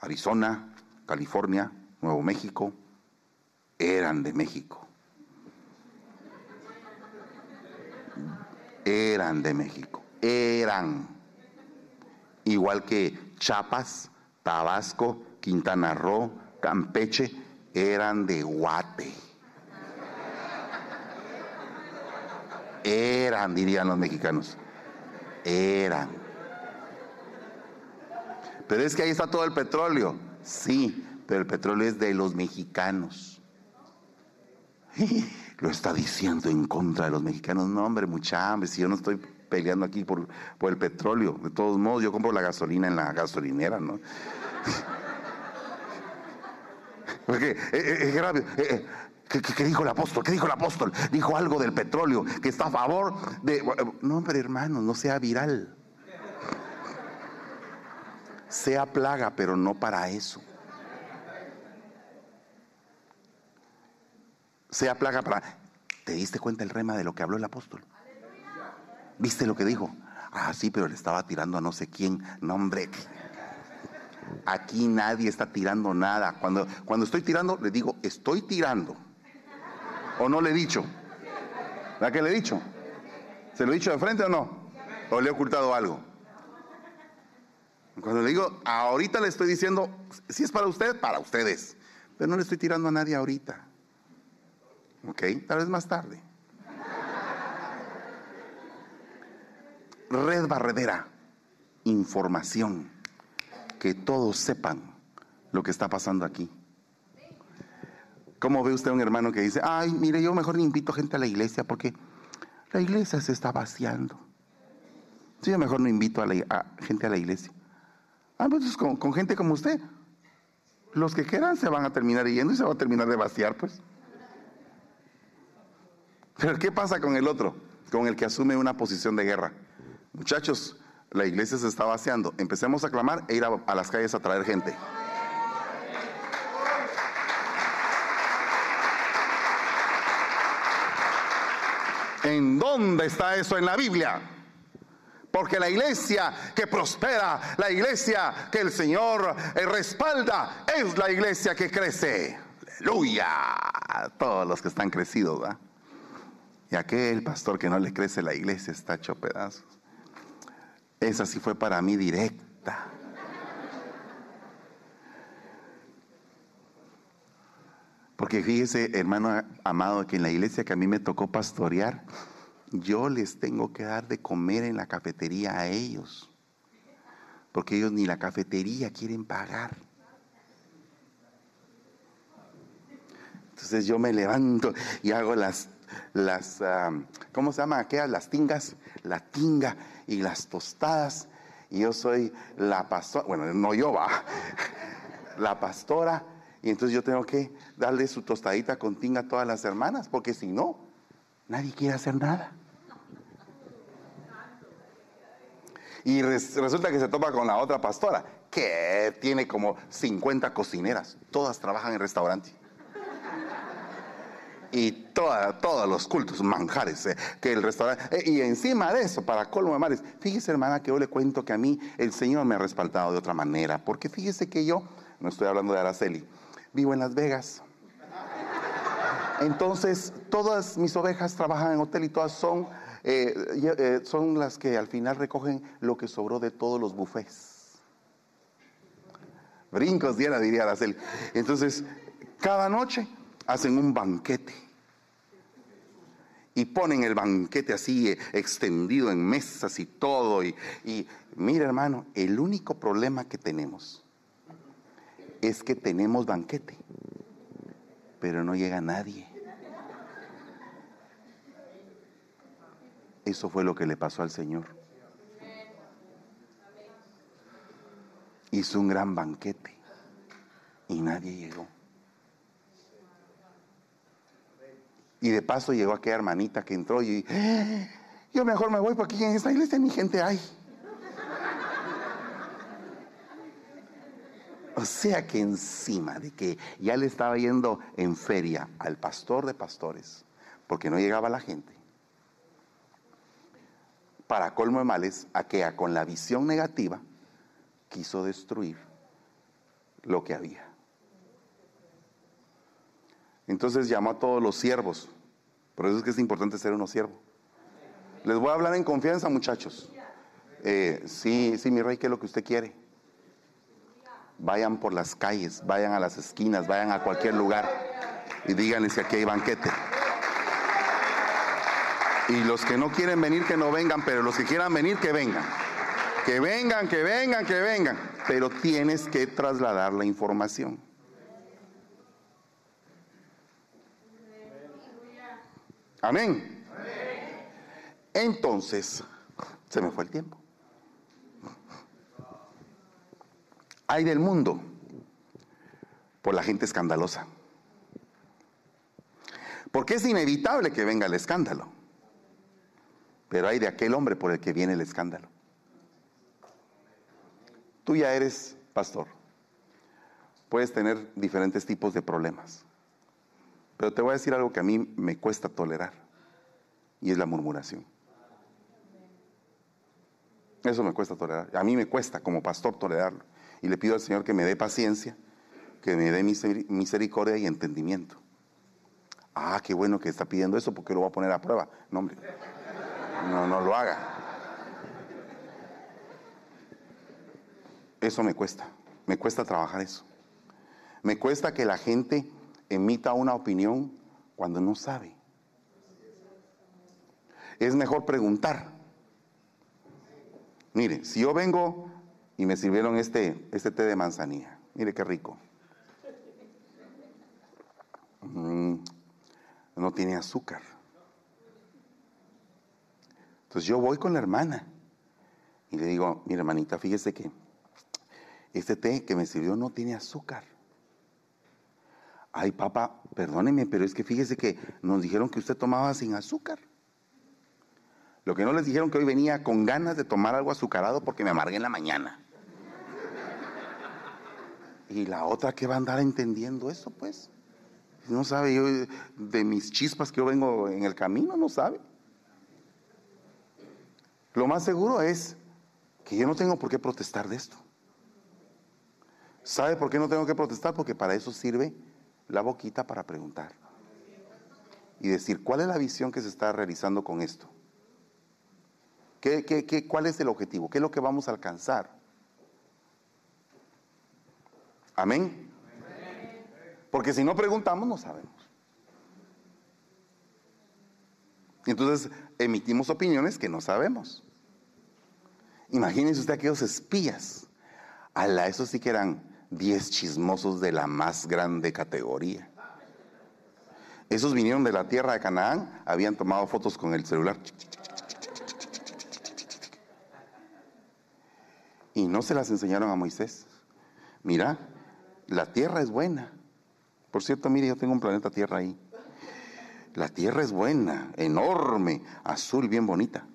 Arizona, California, Nuevo México, eran de México. Eran de México, eran. Igual que Chiapas, Tabasco, Quintana Roo, Campeche, eran de Guate. Eran, dirían los mexicanos. Eran. Pero es que ahí está todo el petróleo. Sí, pero el petróleo es de los mexicanos. Lo está diciendo en contra de los mexicanos. No, hombre, mucha hambre. Si yo no estoy peleando aquí por, por el petróleo. De todos modos, yo compro la gasolina en la gasolinera, ¿no? Porque es eh, eh, grave. Eh, ¿Qué, dijo el apóstol? ¿Qué dijo el apóstol? Dijo algo del petróleo, que está a favor de... No, hombre, hermano, no sea viral. Sea plaga, pero no para eso. Sea plaga para... ¿Te diste cuenta el rema de lo que habló el apóstol? ¿Viste lo que dijo? Ah, sí, pero le estaba tirando a no sé quién. No, hombre. Aquí nadie está tirando nada. Cuando, cuando estoy tirando, le digo, estoy tirando. ¿O no le he dicho? ¿La que le he dicho? ¿Se lo he dicho de frente o no? ¿O le he ocultado algo? Cuando le digo, ahorita le estoy diciendo, si es para usted, para ustedes. Pero no le estoy tirando a nadie ahorita. ¿Ok? Tal vez más tarde. Red Barredera. Información. Que todos sepan lo que está pasando aquí. ¿Cómo ve usted a un hermano que dice, ay, mire, yo mejor ni invito gente a la iglesia porque la iglesia se está vaciando? Sí, yo mejor no invito a, la, gente a la iglesia. Ah, pues con, con, gente como usted. Los que quedan se van a terminar yendo y se va a terminar de vaciar, pues. Pero ¿qué pasa con el otro? Con el que asume una posición de guerra. Muchachos, la iglesia se está vaciando. Empecemos a clamar e ir a las calles a traer gente. ¿En dónde está eso en la Biblia? Porque la iglesia que prospera, la iglesia que el Señor eh, respalda, es la iglesia que crece. Aleluya. Todos los que están crecidos, ¿verdad? Y aquel pastor que no le crece la iglesia está hecho pedazos. Esa sí fue para mí directa. Porque fíjese, hermano amado, que en la iglesia que a mí me tocó pastorear, yo les tengo que dar de comer en la cafetería a ellos. Porque ellos ni la cafetería quieren pagar. Entonces yo me levanto y hago las, las ¿cómo se llama aquellas? Las tingas, la tinga y las tostadas. Y yo soy la pastora, bueno, no yo va, la pastora y entonces yo tengo que darle su tostadita con tinga a todas las hermanas, porque si no, nadie quiere hacer nada. Y resulta que se topa con la otra pastora, que tiene como 50 cocineras, todas trabajan en restaurante. Y todos los cultos, manjares, eh, que el restaurante. Eh, y encima de eso, para colmo de mares, fíjese hermana que yo le cuento que a mí el Señor me ha respaldado de otra manera, porque fíjese que yo, no estoy hablando de Araceli, vivo en Las Vegas. Entonces, todas mis ovejas trabajan en hotel y todas son, eh, son las que al final recogen lo que sobró de todos los buffets. Brincos diera, diría Araceli. Entonces, cada noche hacen un banquete. Y ponen el banquete así eh, extendido en mesas y todo. Y, y mira, hermano, el único problema que tenemos es que tenemos banquete, pero no llega nadie. Eso fue lo que le pasó al Señor. Hizo un gran banquete y nadie llegó. Y de paso llegó aquella hermanita que entró y eh, yo mejor me voy porque aquí en esta iglesia ni gente hay. O sea que encima de que ya le estaba yendo en feria al pastor de pastores, porque no llegaba la gente, para colmo de males, Aquea con la visión negativa quiso destruir lo que había. Entonces llamó a todos los siervos. Por eso es que es importante ser uno siervo. Les voy a hablar en confianza, muchachos. Eh, sí, sí, mi rey, ¿qué es lo que usted quiere? Vayan por las calles, vayan a las esquinas, vayan a cualquier lugar y díganles que aquí hay banquete. Y los que no quieren venir, que no vengan, pero los que quieran venir, que vengan. Que vengan, que vengan, que vengan. Pero tienes que trasladar la información. Amén. Entonces, se me fue el tiempo. Hay del mundo por la gente escandalosa. Porque es inevitable que venga el escándalo. Pero hay de aquel hombre por el que viene el escándalo. Tú ya eres pastor. Puedes tener diferentes tipos de problemas. Pero te voy a decir algo que a mí me cuesta tolerar. Y es la murmuración. Eso me cuesta tolerar. A mí me cuesta como pastor tolerarlo. Y le pido al Señor que me dé paciencia, que me dé misericordia y entendimiento. Ah, qué bueno que está pidiendo eso porque lo va a poner a prueba. No, hombre. No, no lo haga. Eso me cuesta. Me cuesta trabajar eso. Me cuesta que la gente emita una opinión cuando no sabe. Es mejor preguntar. Mire, si yo vengo y me sirvieron este, este té de manzanilla, mire qué rico. Mm, no tiene azúcar. Entonces yo voy con la hermana y le digo, mira hermanita, fíjese que este té que me sirvió no tiene azúcar. Ay, papá, perdóneme, pero es que fíjese que nos dijeron que usted tomaba sin azúcar. Lo que no les dijeron que hoy venía con ganas de tomar algo azucarado porque me amargué en la mañana. Y la otra que va a andar entendiendo eso, pues. No sabe yo de mis chispas que yo vengo en el camino, no sabe. Lo más seguro es que yo no tengo por qué protestar de esto. ¿Sabe por qué no tengo que protestar? Porque para eso sirve la boquita para preguntar. Y decir, ¿cuál es la visión que se está realizando con esto? ¿Qué, qué, cuál es el objetivo? ¿Qué es lo que vamos a alcanzar? Amén. Porque si no preguntamos, no sabemos. Entonces emitimos opiniones que no sabemos. Imagínense usted aquellos espías. la eso sí que eran diez chismosos de la más grande categoría. Esos vinieron de la tierra de Canaán, habían tomado fotos con el celular. Y no se las enseñaron a Moisés. Mira, la tierra es buena. Por cierto, mire, yo tengo un planeta Tierra ahí. La tierra es buena, enorme, azul, bien bonita.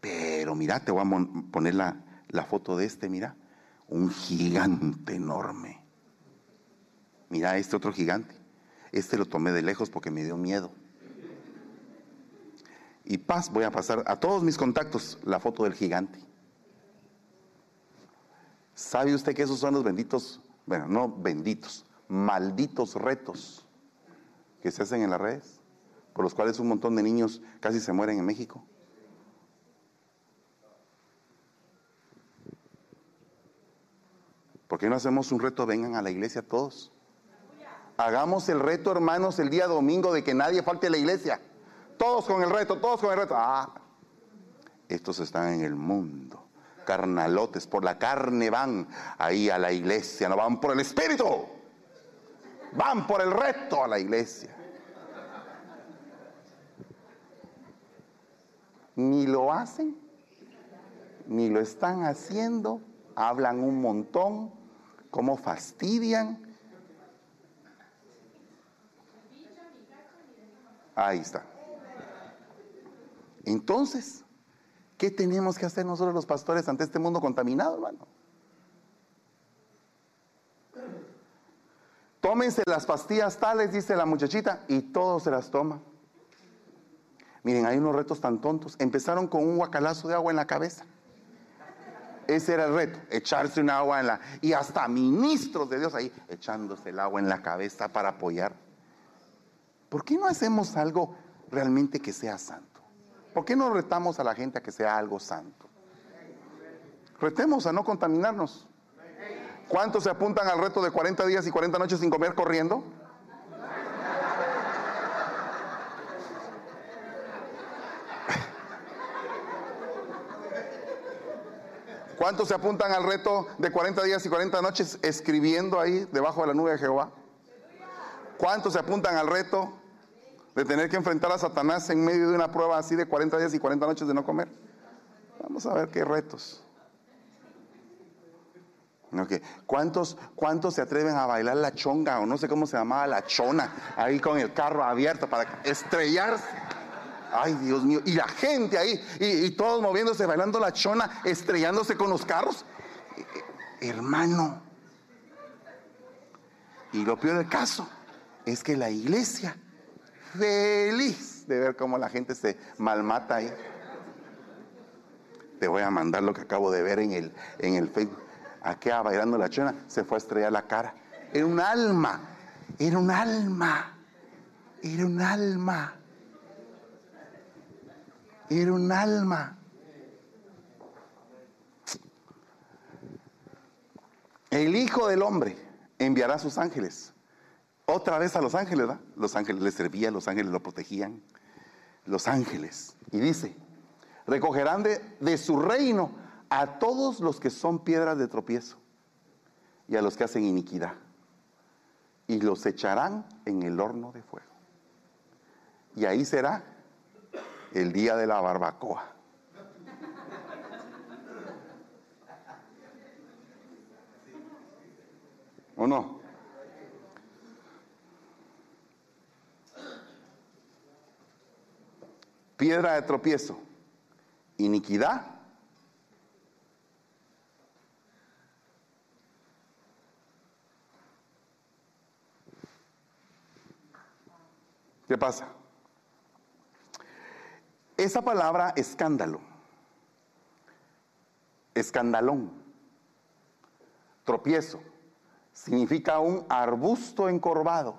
Pero mira, te voy a poner la, la foto de este, mira. Un gigante enorme. Mira este otro gigante. Este lo tomé de lejos porque me dio miedo. Y paz, voy a pasar a todos mis contactos la foto del gigante. ¿Sabe usted que esos son los benditos, bueno, no benditos, malditos retos que se hacen en las redes, por los cuales un montón de niños casi se mueren en México. ¿Por qué no hacemos un reto? Vengan a la iglesia todos. Hagamos el reto, hermanos, el día domingo de que nadie falte a la iglesia. Todos con el reto, todos con el reto. Ah, estos están en el mundo. Carnalotes, por la carne van ahí a la iglesia, no van por el espíritu van por el resto a la iglesia. Ni lo hacen, ni lo están haciendo, hablan un montón, cómo fastidian. Ahí está. Entonces, ¿qué tenemos que hacer nosotros los pastores ante este mundo contaminado, hermano? Tómense las pastillas tales, dice la muchachita, y todos se las toman. Miren, hay unos retos tan tontos. Empezaron con un guacalazo de agua en la cabeza. Ese era el reto, echarse un agua en la... Y hasta ministros de Dios ahí echándose el agua en la cabeza para apoyar. ¿Por qué no hacemos algo realmente que sea santo? ¿Por qué no retamos a la gente a que sea algo santo? Retemos a no contaminarnos. ¿Cuántos se apuntan al reto de 40 días y 40 noches sin comer corriendo? ¿Cuántos se apuntan al reto de 40 días y 40 noches escribiendo ahí debajo de la nube de Jehová? ¿Cuántos se apuntan al reto de tener que enfrentar a Satanás en medio de una prueba así de 40 días y 40 noches de no comer? Vamos a ver qué retos. ¿Cuántos, ¿Cuántos se atreven a bailar la chonga o no sé cómo se llamaba la chona ahí con el carro abierto para estrellarse? Ay, Dios mío. Y la gente ahí, y, todos moviéndose, bailando la chona, estrellándose con los carros. Eh, eh, hermano. Y lo peor del caso es que la iglesia, feliz de ver cómo la gente se malmata ahí. Te voy a mandar lo que acabo de ver en el, en el Facebook. Aquella bailando la chona se fue a estrellar la cara. Era un alma, era un alma, era un alma era un alma. El Hijo del Hombre enviará a sus ángeles. Otra vez a los ángeles, ¿verdad? Los ángeles le servían, los ángeles lo protegían. Los ángeles. Y dice, recogerán de, de su reino a todos los que son piedras de tropiezo y a los que hacen iniquidad. Y los echarán en el horno de fuego. Y ahí será el día de la barbacoa. ¿O no? Piedra de tropiezo, iniquidad. ¿Qué pasa? Esa palabra escándalo, escandalón, tropiezo, significa un arbusto encorvado.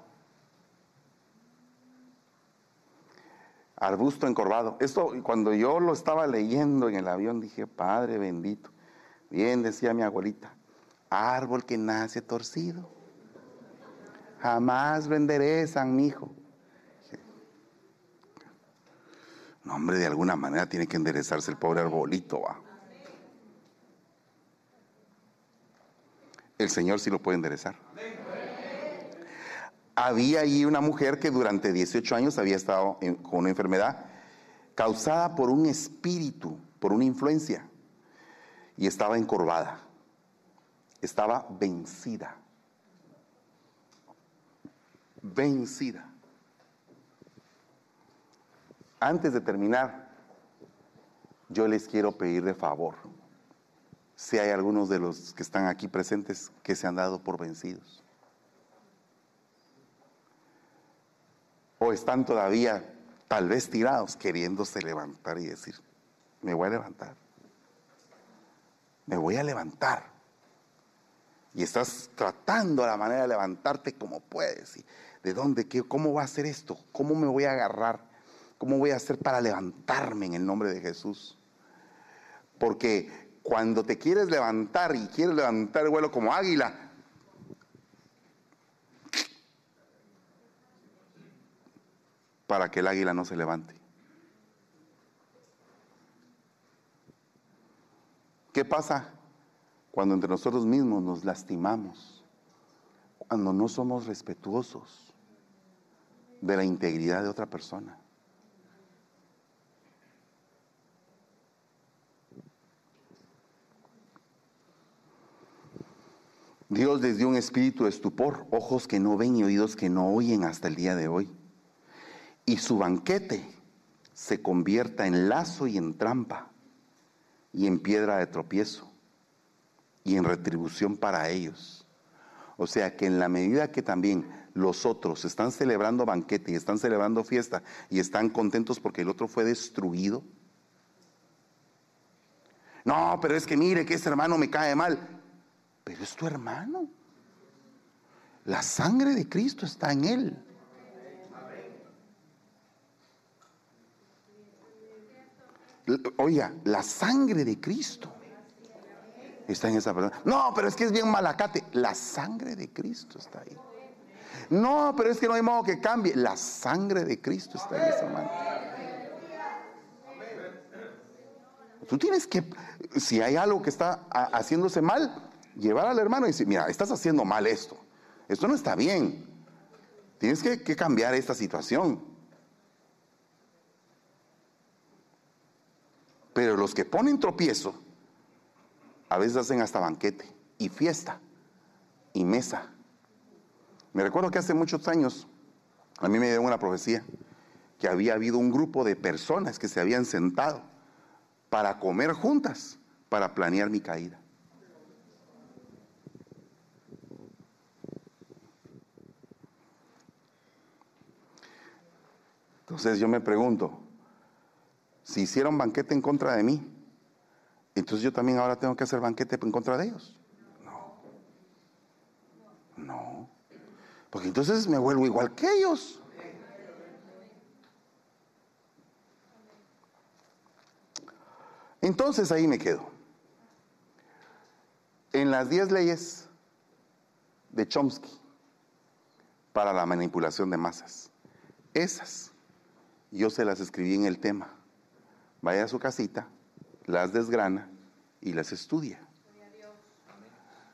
Arbusto encorvado. Esto cuando yo lo estaba leyendo en el avión dije, Padre bendito. Bien decía mi abuelita, árbol que nace torcido. Jamás venderé San hijo. No, hombre, de alguna manera tiene que enderezarse el pobre arbolito, va. El Señor sí lo puede enderezar. Había allí una mujer que durante 18 años había estado con una enfermedad causada por un espíritu, por una influencia, y estaba encorvada, estaba vencida, vencida. Antes de terminar, yo les quiero pedir de favor, si hay algunos de los que están aquí presentes que se han dado por vencidos, o están todavía tal vez tirados queriéndose levantar y decir, me voy a levantar, me voy a levantar. Y estás tratando la manera de levantarte como puedes. Y ¿De dónde? Qué, ¿Cómo va a ser esto? ¿Cómo me voy a agarrar? ¿Cómo voy a hacer para levantarme en el nombre de Jesús? Porque cuando te quieres levantar y quieres levantar el vuelo como águila, para que el águila no se levante. ¿Qué pasa cuando entre nosotros mismos nos lastimamos? Cuando no somos respetuosos de la integridad de otra persona. Dios les dio un espíritu de estupor, ojos que no ven y oídos que no oyen hasta el día de hoy. Y su banquete se convierta en lazo y en trampa y en piedra de tropiezo y en retribución para ellos. O sea que en la medida que también los otros están celebrando banquete y están celebrando fiesta y están contentos porque el otro fue destruido. No, pero es que mire que ese hermano me cae mal. Pero es tu hermano. La sangre de Cristo está en él. Oiga, la sangre de Cristo está en esa persona. No, pero es que es bien malacate. La sangre de Cristo está ahí. No, pero es que no hay modo que cambie. La sangre de Cristo está en esa mano. Tú tienes que, si hay algo que está haciéndose mal, llevar al hermano y decir, mira, estás haciendo mal esto. Esto no está bien. Tienes que, cambiar esta situación. Pero los que ponen tropiezo, a veces hacen hasta banquete y fiesta y mesa. Me recuerdo que hace muchos años a mí me dio una profecía que había habido un grupo de personas que se habían sentado para comer juntas, para planear mi caída. Entonces yo me pregunto, si hicieron banquete en contra de mí, entonces yo también ahora tengo que hacer banquete en contra de ellos. No. No. Porque entonces me vuelvo igual que ellos. Entonces ahí me quedo. En las 10 leyes de Chomsky para la manipulación de masas, esas yo se las escribí en el tema. Vaya a su casita, las desgrana y las estudia.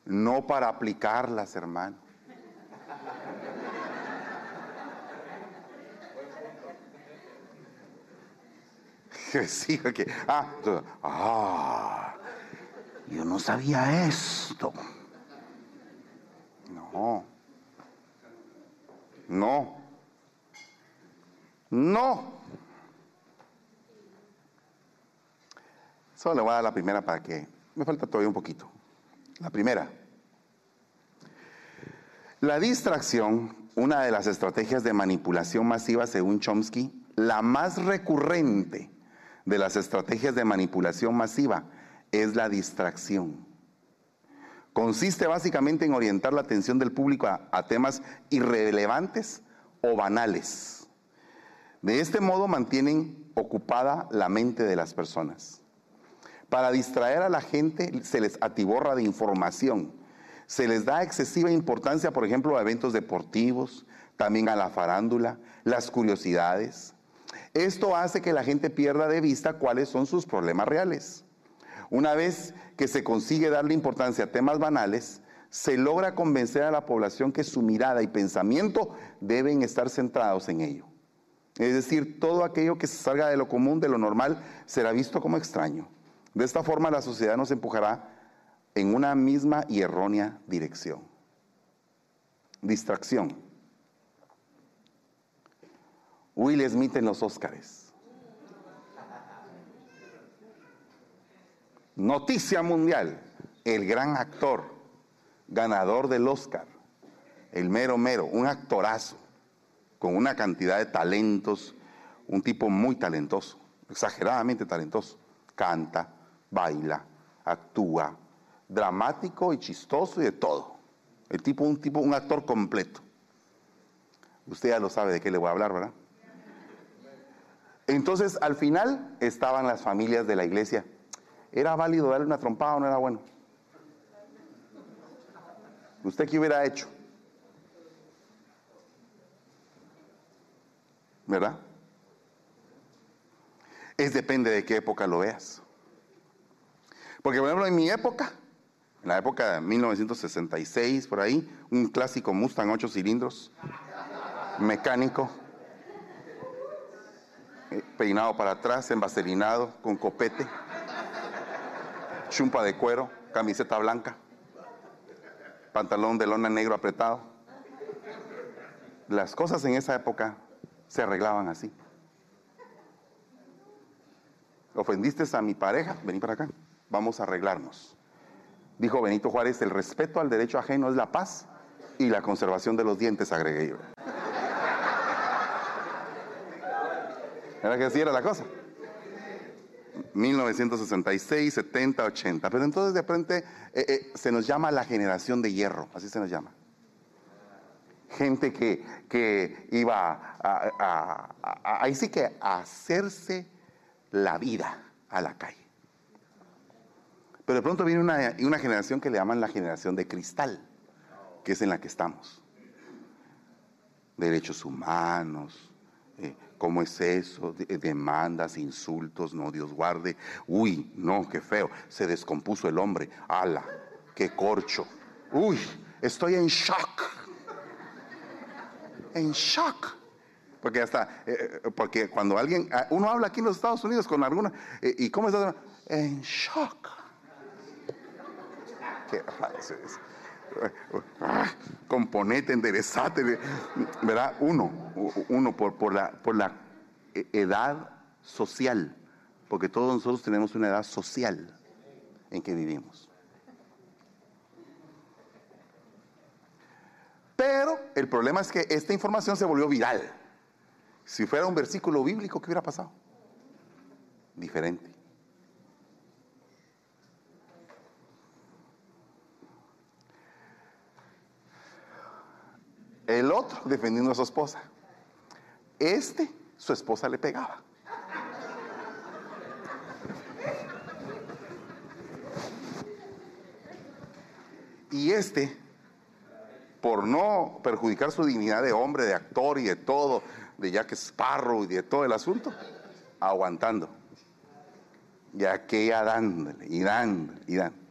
No para aplicarlas, hermano. sí, ah, ah, yo no sabía esto. No, no, no. Solo le voy a dar la primera para que me falta todavía un poquito. La primera. La distracción, una de las estrategias de manipulación masiva según Chomsky, la más recurrente de las estrategias de manipulación masiva es la distracción. Consiste básicamente en orientar la atención del público a, temas irrelevantes o banales. De este modo mantienen ocupada la mente de las personas. Para distraer a la gente se les atiborra de información. Se les da excesiva importancia, por ejemplo, a eventos deportivos, también a la farándula, las curiosidades, esto hace que la gente pierda de vista cuáles son sus problemas reales. Una vez que se consigue darle importancia a temas banales, se logra convencer a la población que su mirada y pensamiento deben estar centrados en ello. Es decir, todo aquello que salga de lo común, de lo normal, será visto como extraño. De esta forma la sociedad nos empujará en una misma y errónea dirección. Distracción. Will Smith en los Óscares. Noticia mundial, el gran actor, ganador del Oscar, el mero mero, un actorazo, con una cantidad de talentos, un tipo muy talentoso, exageradamente talentoso. Canta, baila, actúa, dramático y chistoso y de todo. El tipo, un tipo, un actor completo. Usted ya lo sabe de qué le voy a hablar, ¿verdad? Entonces, al final estaban las familias de la iglesia. ¿Era válido darle una trompada o no era bueno? ¿Usted qué hubiera hecho? ¿Verdad? Es depende de qué época lo veas. Porque, por ejemplo, en mi época, en la época de 1966, por ahí, un clásico Mustang 8 cilindros, mecánico, peinado para atrás, envaselinado, con copete, chumpa de cuero, camiseta blanca, pantalón de lona negro apretado. Las cosas en esa época se arreglaban así. Ofendiste a mi pareja, vení para acá, vamos a arreglarnos. Dijo Benito Juárez, el respeto al derecho ajeno es la paz Y la conservación de los dientes, agregué yo. ¿Era que así era la cosa? 1966, 70, 80. Pero entonces de frente eh, eh, se nos llama la generación de hierro, así se nos llama. Gente que, que iba a, ahí sí que a hacerse la vida a la calle. Pero de pronto viene una, una generación que le llaman la generación de cristal, que es en la que estamos. Derechos humanos, eh, ¿Cómo es eso? Demandas, insultos, no, Dios guarde. Uy, no, qué feo. Se descompuso el hombre. Ala, qué corcho. Uy, estoy en shock. En shock. Porque hasta, eh, eh, porque cuando alguien, ah, uno habla aquí en los Estados Unidos con alguna, eh, ¿y cómo está? En shock. ¿Qué es? componente, enderezate, ¿verdad? Uno, uno por, por, la, por la edad social, porque todos nosotros tenemos una edad social en que vivimos. Pero el problema es que esta información se volvió viral. Si fuera un versículo bíblico, ¿qué hubiera pasado? Diferente. El otro defendiendo a su esposa. Este, su esposa le pegaba. Y este, por no perjudicar su dignidad de hombre, de actor y de todo, de Jack Sparrow y de todo el asunto, aguantando. Y aquella dándole, y dándole, y dándole.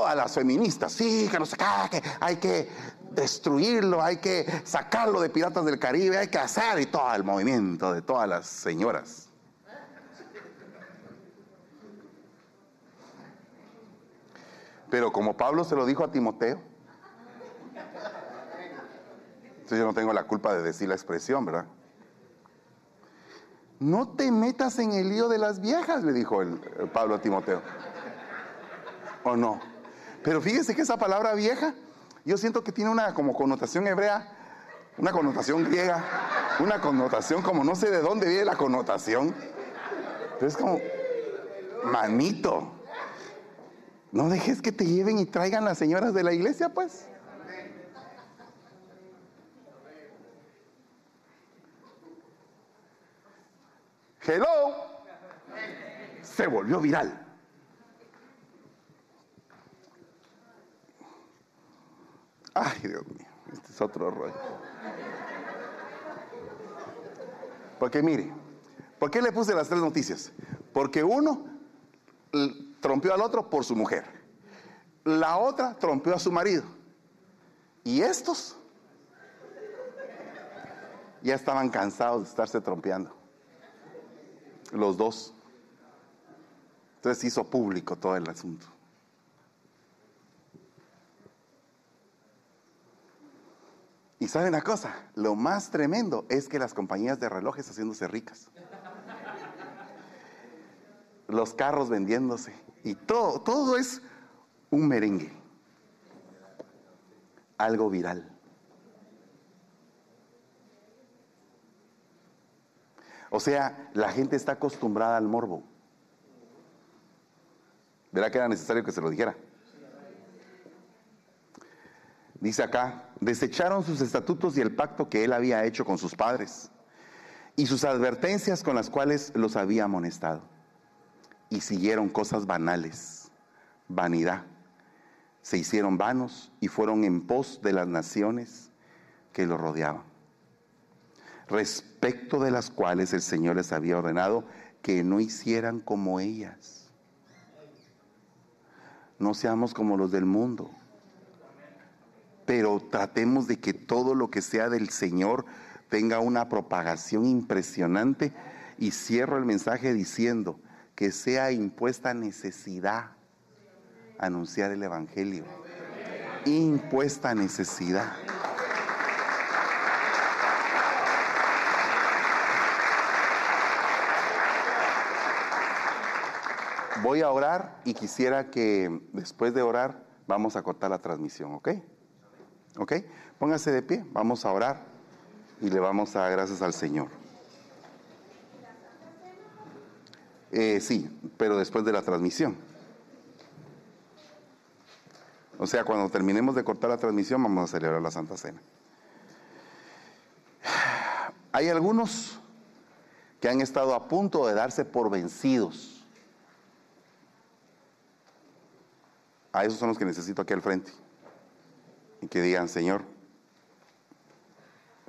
todas las feministas, sí, que no qué, que hay que destruirlo, hay que sacarlo de Piratas del Caribe, hay que hacer y todo el movimiento de todas las señoras. Pero como Pablo se lo dijo a Timoteo, entonces yo no tengo la culpa de decir la expresión, ¿verdad? No te metas en el lío de las viejas, le dijo el, Pablo a Timoteo. ¿O no? Pero fíjese que esa palabra vieja, yo siento que tiene una como connotación hebrea, una connotación griega, una connotación como no sé de dónde viene la connotación. Pero es como, manito, no dejes que te lleven y traigan las señoras de la iglesia, pues. Hello. Se volvió viral. Ay, Dios mío, este es otro rollo. Porque mire, ¿por qué le puse las tres noticias? Porque uno trompeó al otro por su mujer. La otra trompeó a su marido. Y estos ya estaban cansados de estarse trompeando. Los dos. Entonces hizo público todo el asunto. Y saben una cosa, lo más tremendo es que las compañías de relojes haciéndose ricas. Los carros vendiéndose. Y todo, todo es un merengue. Algo viral. O sea, la gente está acostumbrada al morbo. Verá que era necesario que se lo dijera? Dice acá, desecharon sus estatutos y el pacto que él había hecho con sus padres y sus advertencias con las cuales los había amonestado. Y siguieron cosas banales, vanidad. Se hicieron vanos y fueron en pos de las naciones que los rodeaban, respecto de las cuales el Señor les había ordenado que no hicieran como ellas. No seamos como los del mundo pero tratemos de que todo lo que sea del Señor tenga una propagación impresionante. Y cierro el mensaje diciendo que sea impuesta necesidad anunciar el Evangelio. Impuesta necesidad. Voy a orar y quisiera que después de orar vamos a cortar la transmisión, ¿ok? ¿Ok? Póngase de pie, vamos a orar y le vamos a dar gracias al Señor. Eh, sí, pero después de la transmisión. O sea, cuando terminemos de cortar la transmisión vamos a celebrar la Santa Cena. Hay algunos que han estado a punto de darse por vencidos. A esos son los que necesito aquí al frente. Y que digan, Señor,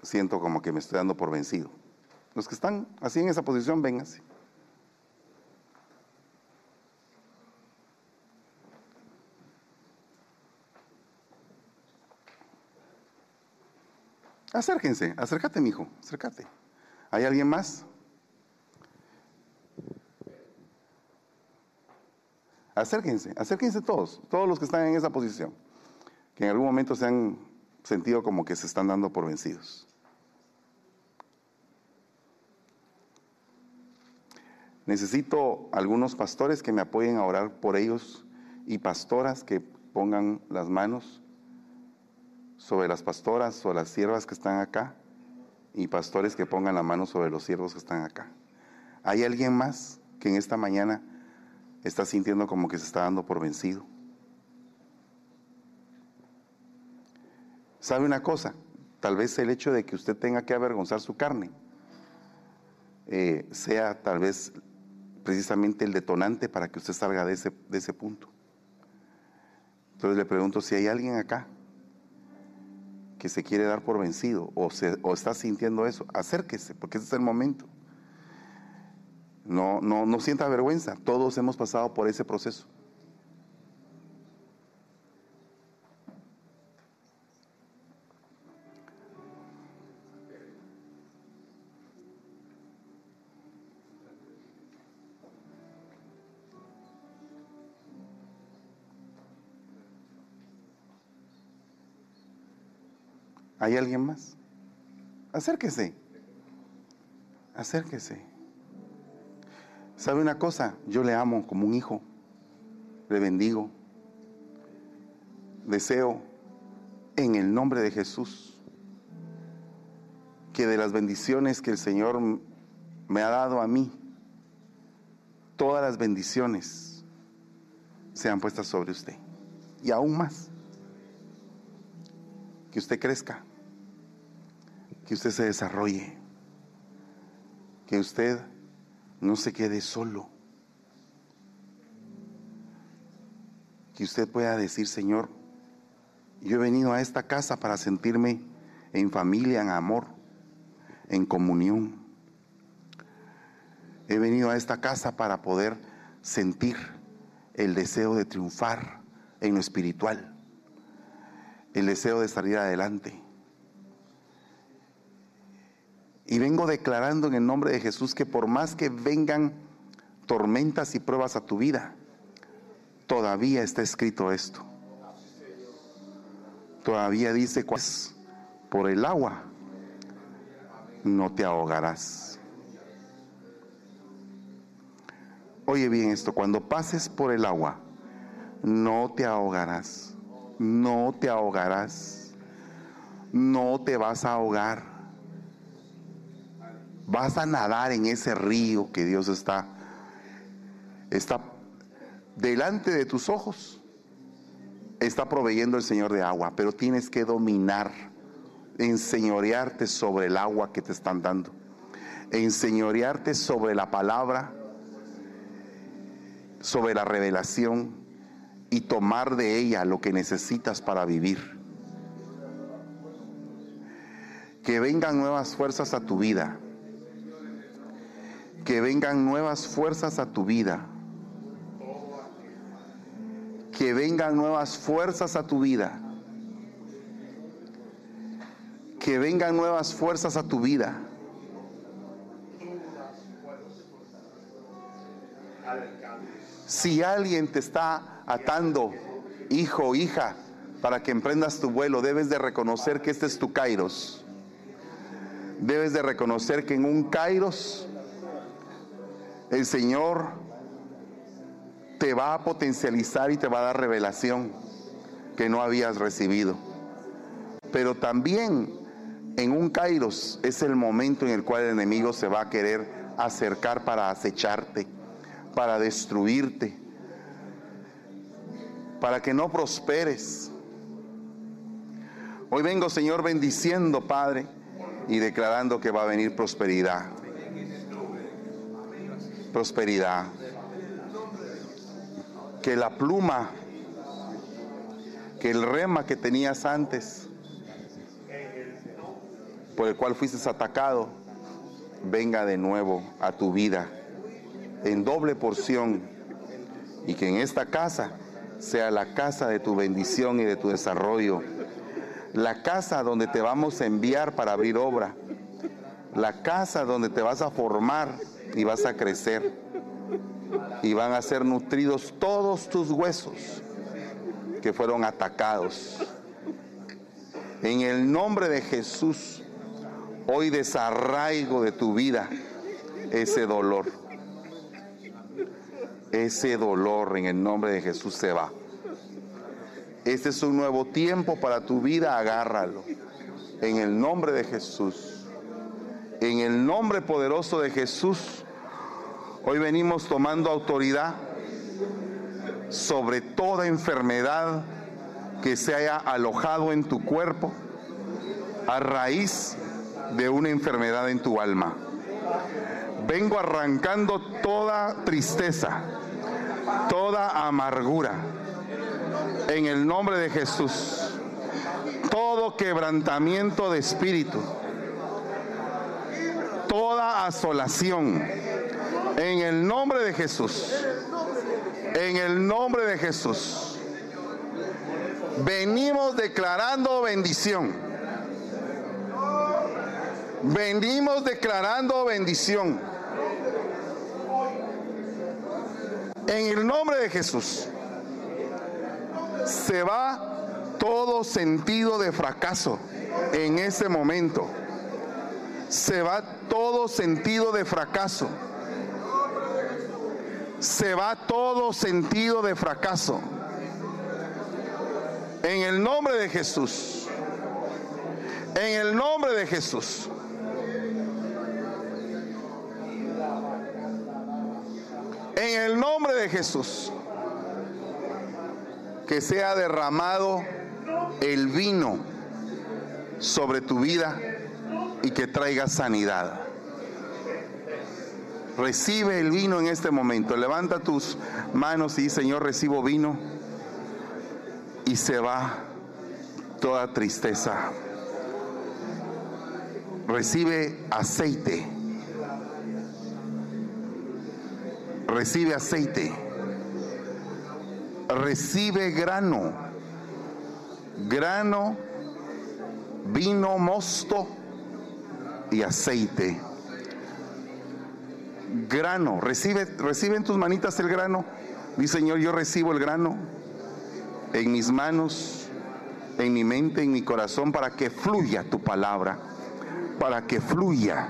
siento como que me estoy dando por vencido. Los que están así en esa posición, vénganse. Acérquense, acércate, mi hijo, acércate. ¿Hay alguien más? Acérquense, acérquense todos, todos los que están en esa posición, que en algún momento se han sentido como que se están dando por vencidos. Necesito algunos pastores que me apoyen a orar por ellos y pastoras que pongan las manos sobre las pastoras o las siervas que están acá y pastores que pongan la mano sobre los siervos que están acá. ¿Hay alguien más que en esta mañana está sintiendo como que se está dando por vencido? ¿Sabe una cosa? Tal vez el hecho de que usted tenga que avergonzar su carne eh, sea tal vez precisamente el detonante para que usted salga de ese, de ese punto. Entonces le pregunto si hay alguien acá que se quiere dar por vencido o, se, o está sintiendo eso, acérquese, porque ese es el momento. No, no, no sienta vergüenza, todos hemos pasado por ese proceso. ¿Hay alguien más? Acérquese. Acérquese. ¿Sabe una cosa? Yo le amo como un hijo. Le bendigo. Deseo en el nombre de Jesús que de las bendiciones que el Señor me ha dado a mí, todas las bendiciones sean puestas sobre usted. Y aún más. Que usted crezca que usted se desarrolle, que usted no se quede solo, que usted pueda decir, Señor, yo he venido a esta casa para sentirme en familia, en amor, en comunión. He venido a esta casa para poder sentir el deseo de triunfar en lo espiritual, el deseo de salir adelante. Y vengo declarando en el nombre de Jesús que por más que vengan tormentas y pruebas a tu vida, todavía está escrito esto. Todavía dice, por el agua no te ahogarás. Oye bien esto, cuando pases por el agua, no te ahogarás, no te ahogarás, no te vas a ahogar vas a nadar en ese río que Dios está, está delante de tus ojos. Está proveyendo el Señor de agua, pero tienes que dominar, enseñorearte sobre el agua que te están dando, enseñorearte sobre la palabra, sobre la revelación y tomar de ella lo que necesitas para vivir. Que vengan nuevas fuerzas a tu vida que vengan nuevas fuerzas a tu vida. Que vengan nuevas fuerzas a tu vida. Que vengan nuevas fuerzas a tu vida. Si alguien te está atando, hijo o hija, para que emprendas tu vuelo, debes de reconocer que este es tu Kairos. Debes de reconocer que en un Kairos el Señor te va a potencializar y te va a dar revelación. que no habías recibido. Pero también en un kairos es el momento en el cual el enemigo se va a querer acercar para acecharte, para destruirte, para que no prosperes. Hoy vengo, Señor, bendiciendo, Padre, y declarando que va a venir prosperidad. Prosperidad. Que la pluma, que el rema que tenías antes, por el cual fuiste atacado, venga de nuevo a tu vida en doble porción y que en esta casa sea la casa de tu bendición y de tu desarrollo, la casa donde te vamos a enviar para abrir obra, la casa donde te vas a formar y vas a crecer y van a ser nutridos todos tus huesos que fueron atacados. En el nombre de Jesús, Hoy desarraigo de tu vida ese dolor. Ese dolor en el nombre de Jesús se va. Este es un nuevo tiempo para tu vida, agárralo. En el nombre de Jesús. En el nombre poderoso de Jesús. Hoy venimos tomando autoridad sobre toda enfermedad que se haya alojado en tu cuerpo a raíz de una enfermedad en tu alma. Vengo arrancando toda tristeza, toda amargura, en el nombre de Jesús. Todo quebrantamiento de espíritu, toda asolación, en el nombre de Jesús. En el nombre de Jesús. Venimos declarando bendición Venimos declarando bendición. En el nombre de Jesús. Se va todo sentido de fracaso en ese momento. Se va todo sentido de fracaso. Se va todo sentido de fracaso. En el nombre de Jesús. En el nombre de Jesús. En el nombre de Jesús, que sea derramado el vino sobre tu vida y que traiga sanidad. Recibe el vino en este momento. Levanta tus manos y Señor, recibo vino. Y se va toda tristeza. Recibe aceite recibe aceite, recibe grano, grano, vino, mosto y aceite. Grano, recibe, recibe en tus manitas el grano. Mi Señor, yo recibo el grano en mis manos, en mi mente, en mi corazón, para que fluya tu palabra, para que fluya,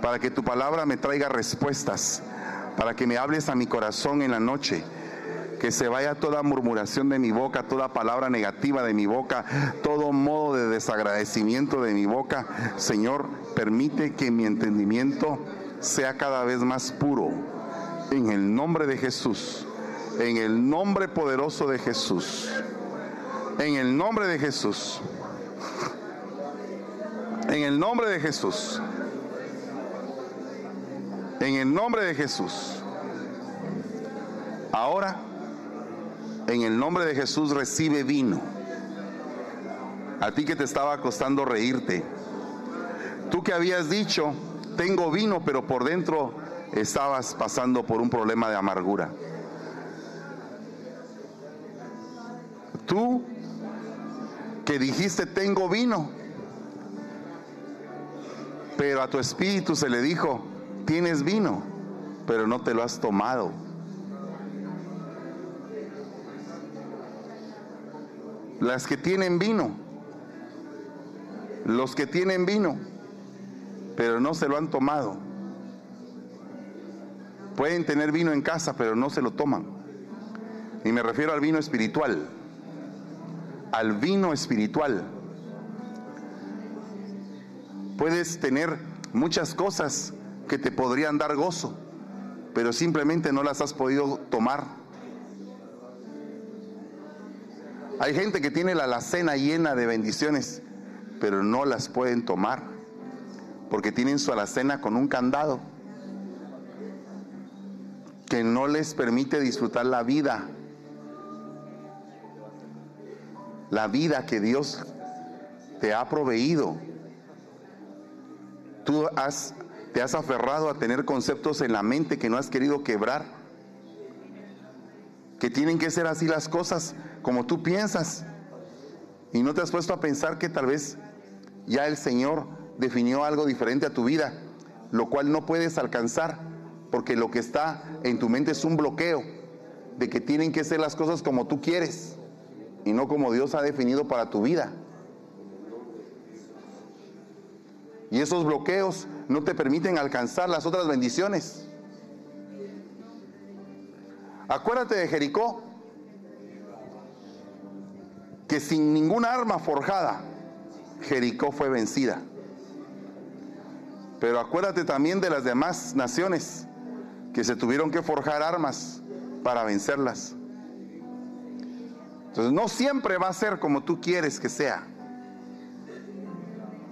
para que tu palabra me traiga respuestas para que me hables a mi corazón en la noche. Que se vaya toda murmuración de mi boca, toda palabra negativa de mi boca, todo modo de desagradecimiento de mi boca. Señor, permite que mi entendimiento sea cada vez más puro. En el nombre de Jesús. En el nombre poderoso de Jesús. En el nombre de Jesús. En el nombre de Jesús. En el nombre de Jesús. Ahora, en el nombre de Jesús recibe vino. A ti que te estaba costando reírte. Tú que habías dicho, tengo vino, pero por dentro estabas pasando por un problema de amargura. Tú que dijiste, tengo vino, pero a tu espíritu se le dijo, tienes vino, pero no te lo has tomado. Las que tienen vino, los que tienen vino, pero no se lo han tomado. Pueden tener vino en casa, pero no se lo toman. Y me refiero al vino espiritual. al vino espiritual. Puedes tener muchas cosas que te podrían dar gozo, pero simplemente no las has podido tomar. Hay gente que tiene la alacena llena de bendiciones, pero no las pueden tomar, porque tienen su alacena con un candado que no les permite disfrutar la vida, la vida que Dios te ha proveído. Tú has, te has aferrado a tener conceptos en la mente que no has querido quebrar, que tienen que ser así las cosas como tú piensas, y no te has puesto a pensar que tal vez ya el Señor definió algo diferente a tu vida, lo cual no puedes alcanzar porque lo que está en tu mente es un bloqueo de que tienen que ser las cosas como tú quieres y no como Dios ha definido para tu vida. Y esos bloqueos no te permiten alcanzar las otras bendiciones. Acuérdate de Jericó, que sin ninguna arma forjada, Jericó fue vencida. Pero acuérdate también de las demás naciones que se tuvieron que forjar armas para vencerlas. Entonces no siempre va a ser como tú quieres que sea.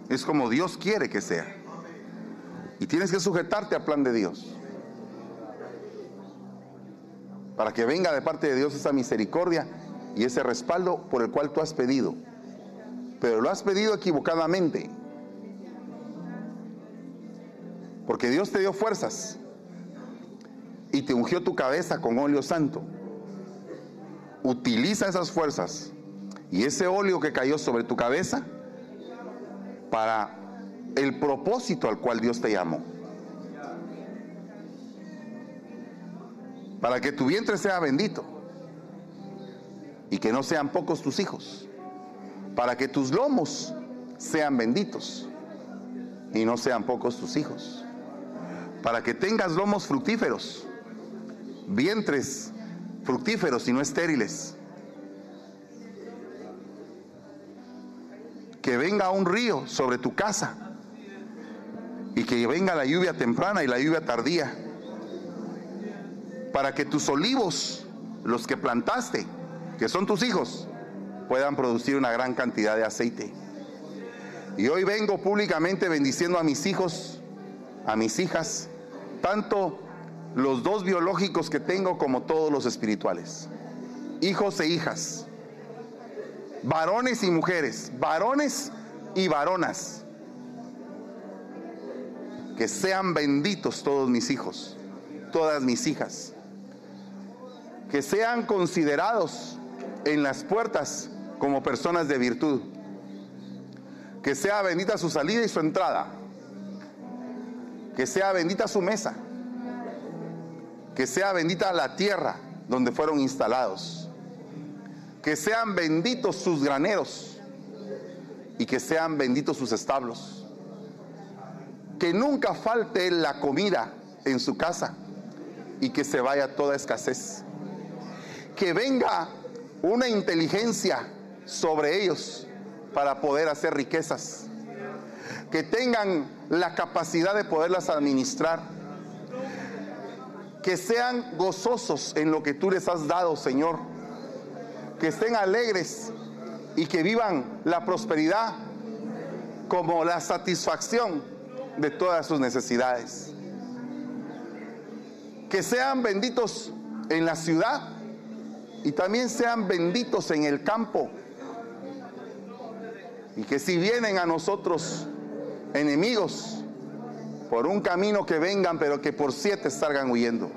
Es como Dios quiere que sea. Y tienes que sujetarte al plan de Dios. Para que venga de parte de Dios esa misericordia y ese respaldo por el cual tú has pedido. Pero lo has pedido equivocadamente. Porque Dios te dio fuerzas y te ungió tu cabeza con óleo santo. Utiliza esas fuerzas y ese óleo que cayó sobre tu cabeza para el propósito al cual Dios te llamó. Para que tu vientre sea bendito y que no sean pocos tus hijos. Para que tus lomos sean benditos y no sean pocos tus hijos. Para que tengas lomos fructíferos vientres fructíferos y no estériles. Que venga un río sobre tu casa y que venga la lluvia temprana y la lluvia tardía. Para que tus olivos, los que plantaste, que son tus hijos, puedan producir una gran cantidad de aceite. Y hoy vengo públicamente bendiciendo a mis hijos, a mis hijas, tanto los dos biológicos que tengo como todos los espirituales. Hijos e hijas. Varones y mujeres. Varones y varonas. Que sean benditos todos mis hijos. Todas mis hijas. Que sean considerados en las puertas como personas de virtud. Que sea bendita su salida y su entrada. Que sea bendita su mesa que sea bendita la tierra donde fueron instalados. Que sean benditos sus graneros y que sean benditos sus establos. Que nunca falte la comida en su casa y que se vaya toda escasez. Que venga una inteligencia sobre ellos para poder hacer riquezas. Que tengan la capacidad de poderlas administrar que sean gozosos en lo que tú les has dado, Señor. Que estén alegres y que vivan la prosperidad como la satisfacción de todas sus necesidades. Que sean benditos en la ciudad y también sean benditos en el campo. Y que si vienen a nosotros enemigos, por un camino que vengan, pero que por siete salgan huyendo.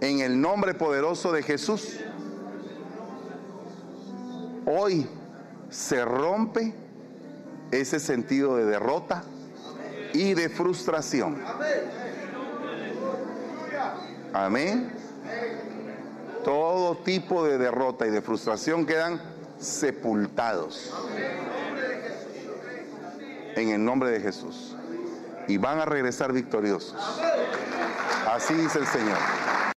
En el nombre poderoso de Jesús, hoy se rompe ese sentido de derrota y de frustración. Amén. Todo tipo de derrota y de frustración quedan sepultados en el nombre de Jesús. Y van a regresar victoriosos. Así dice el Señor.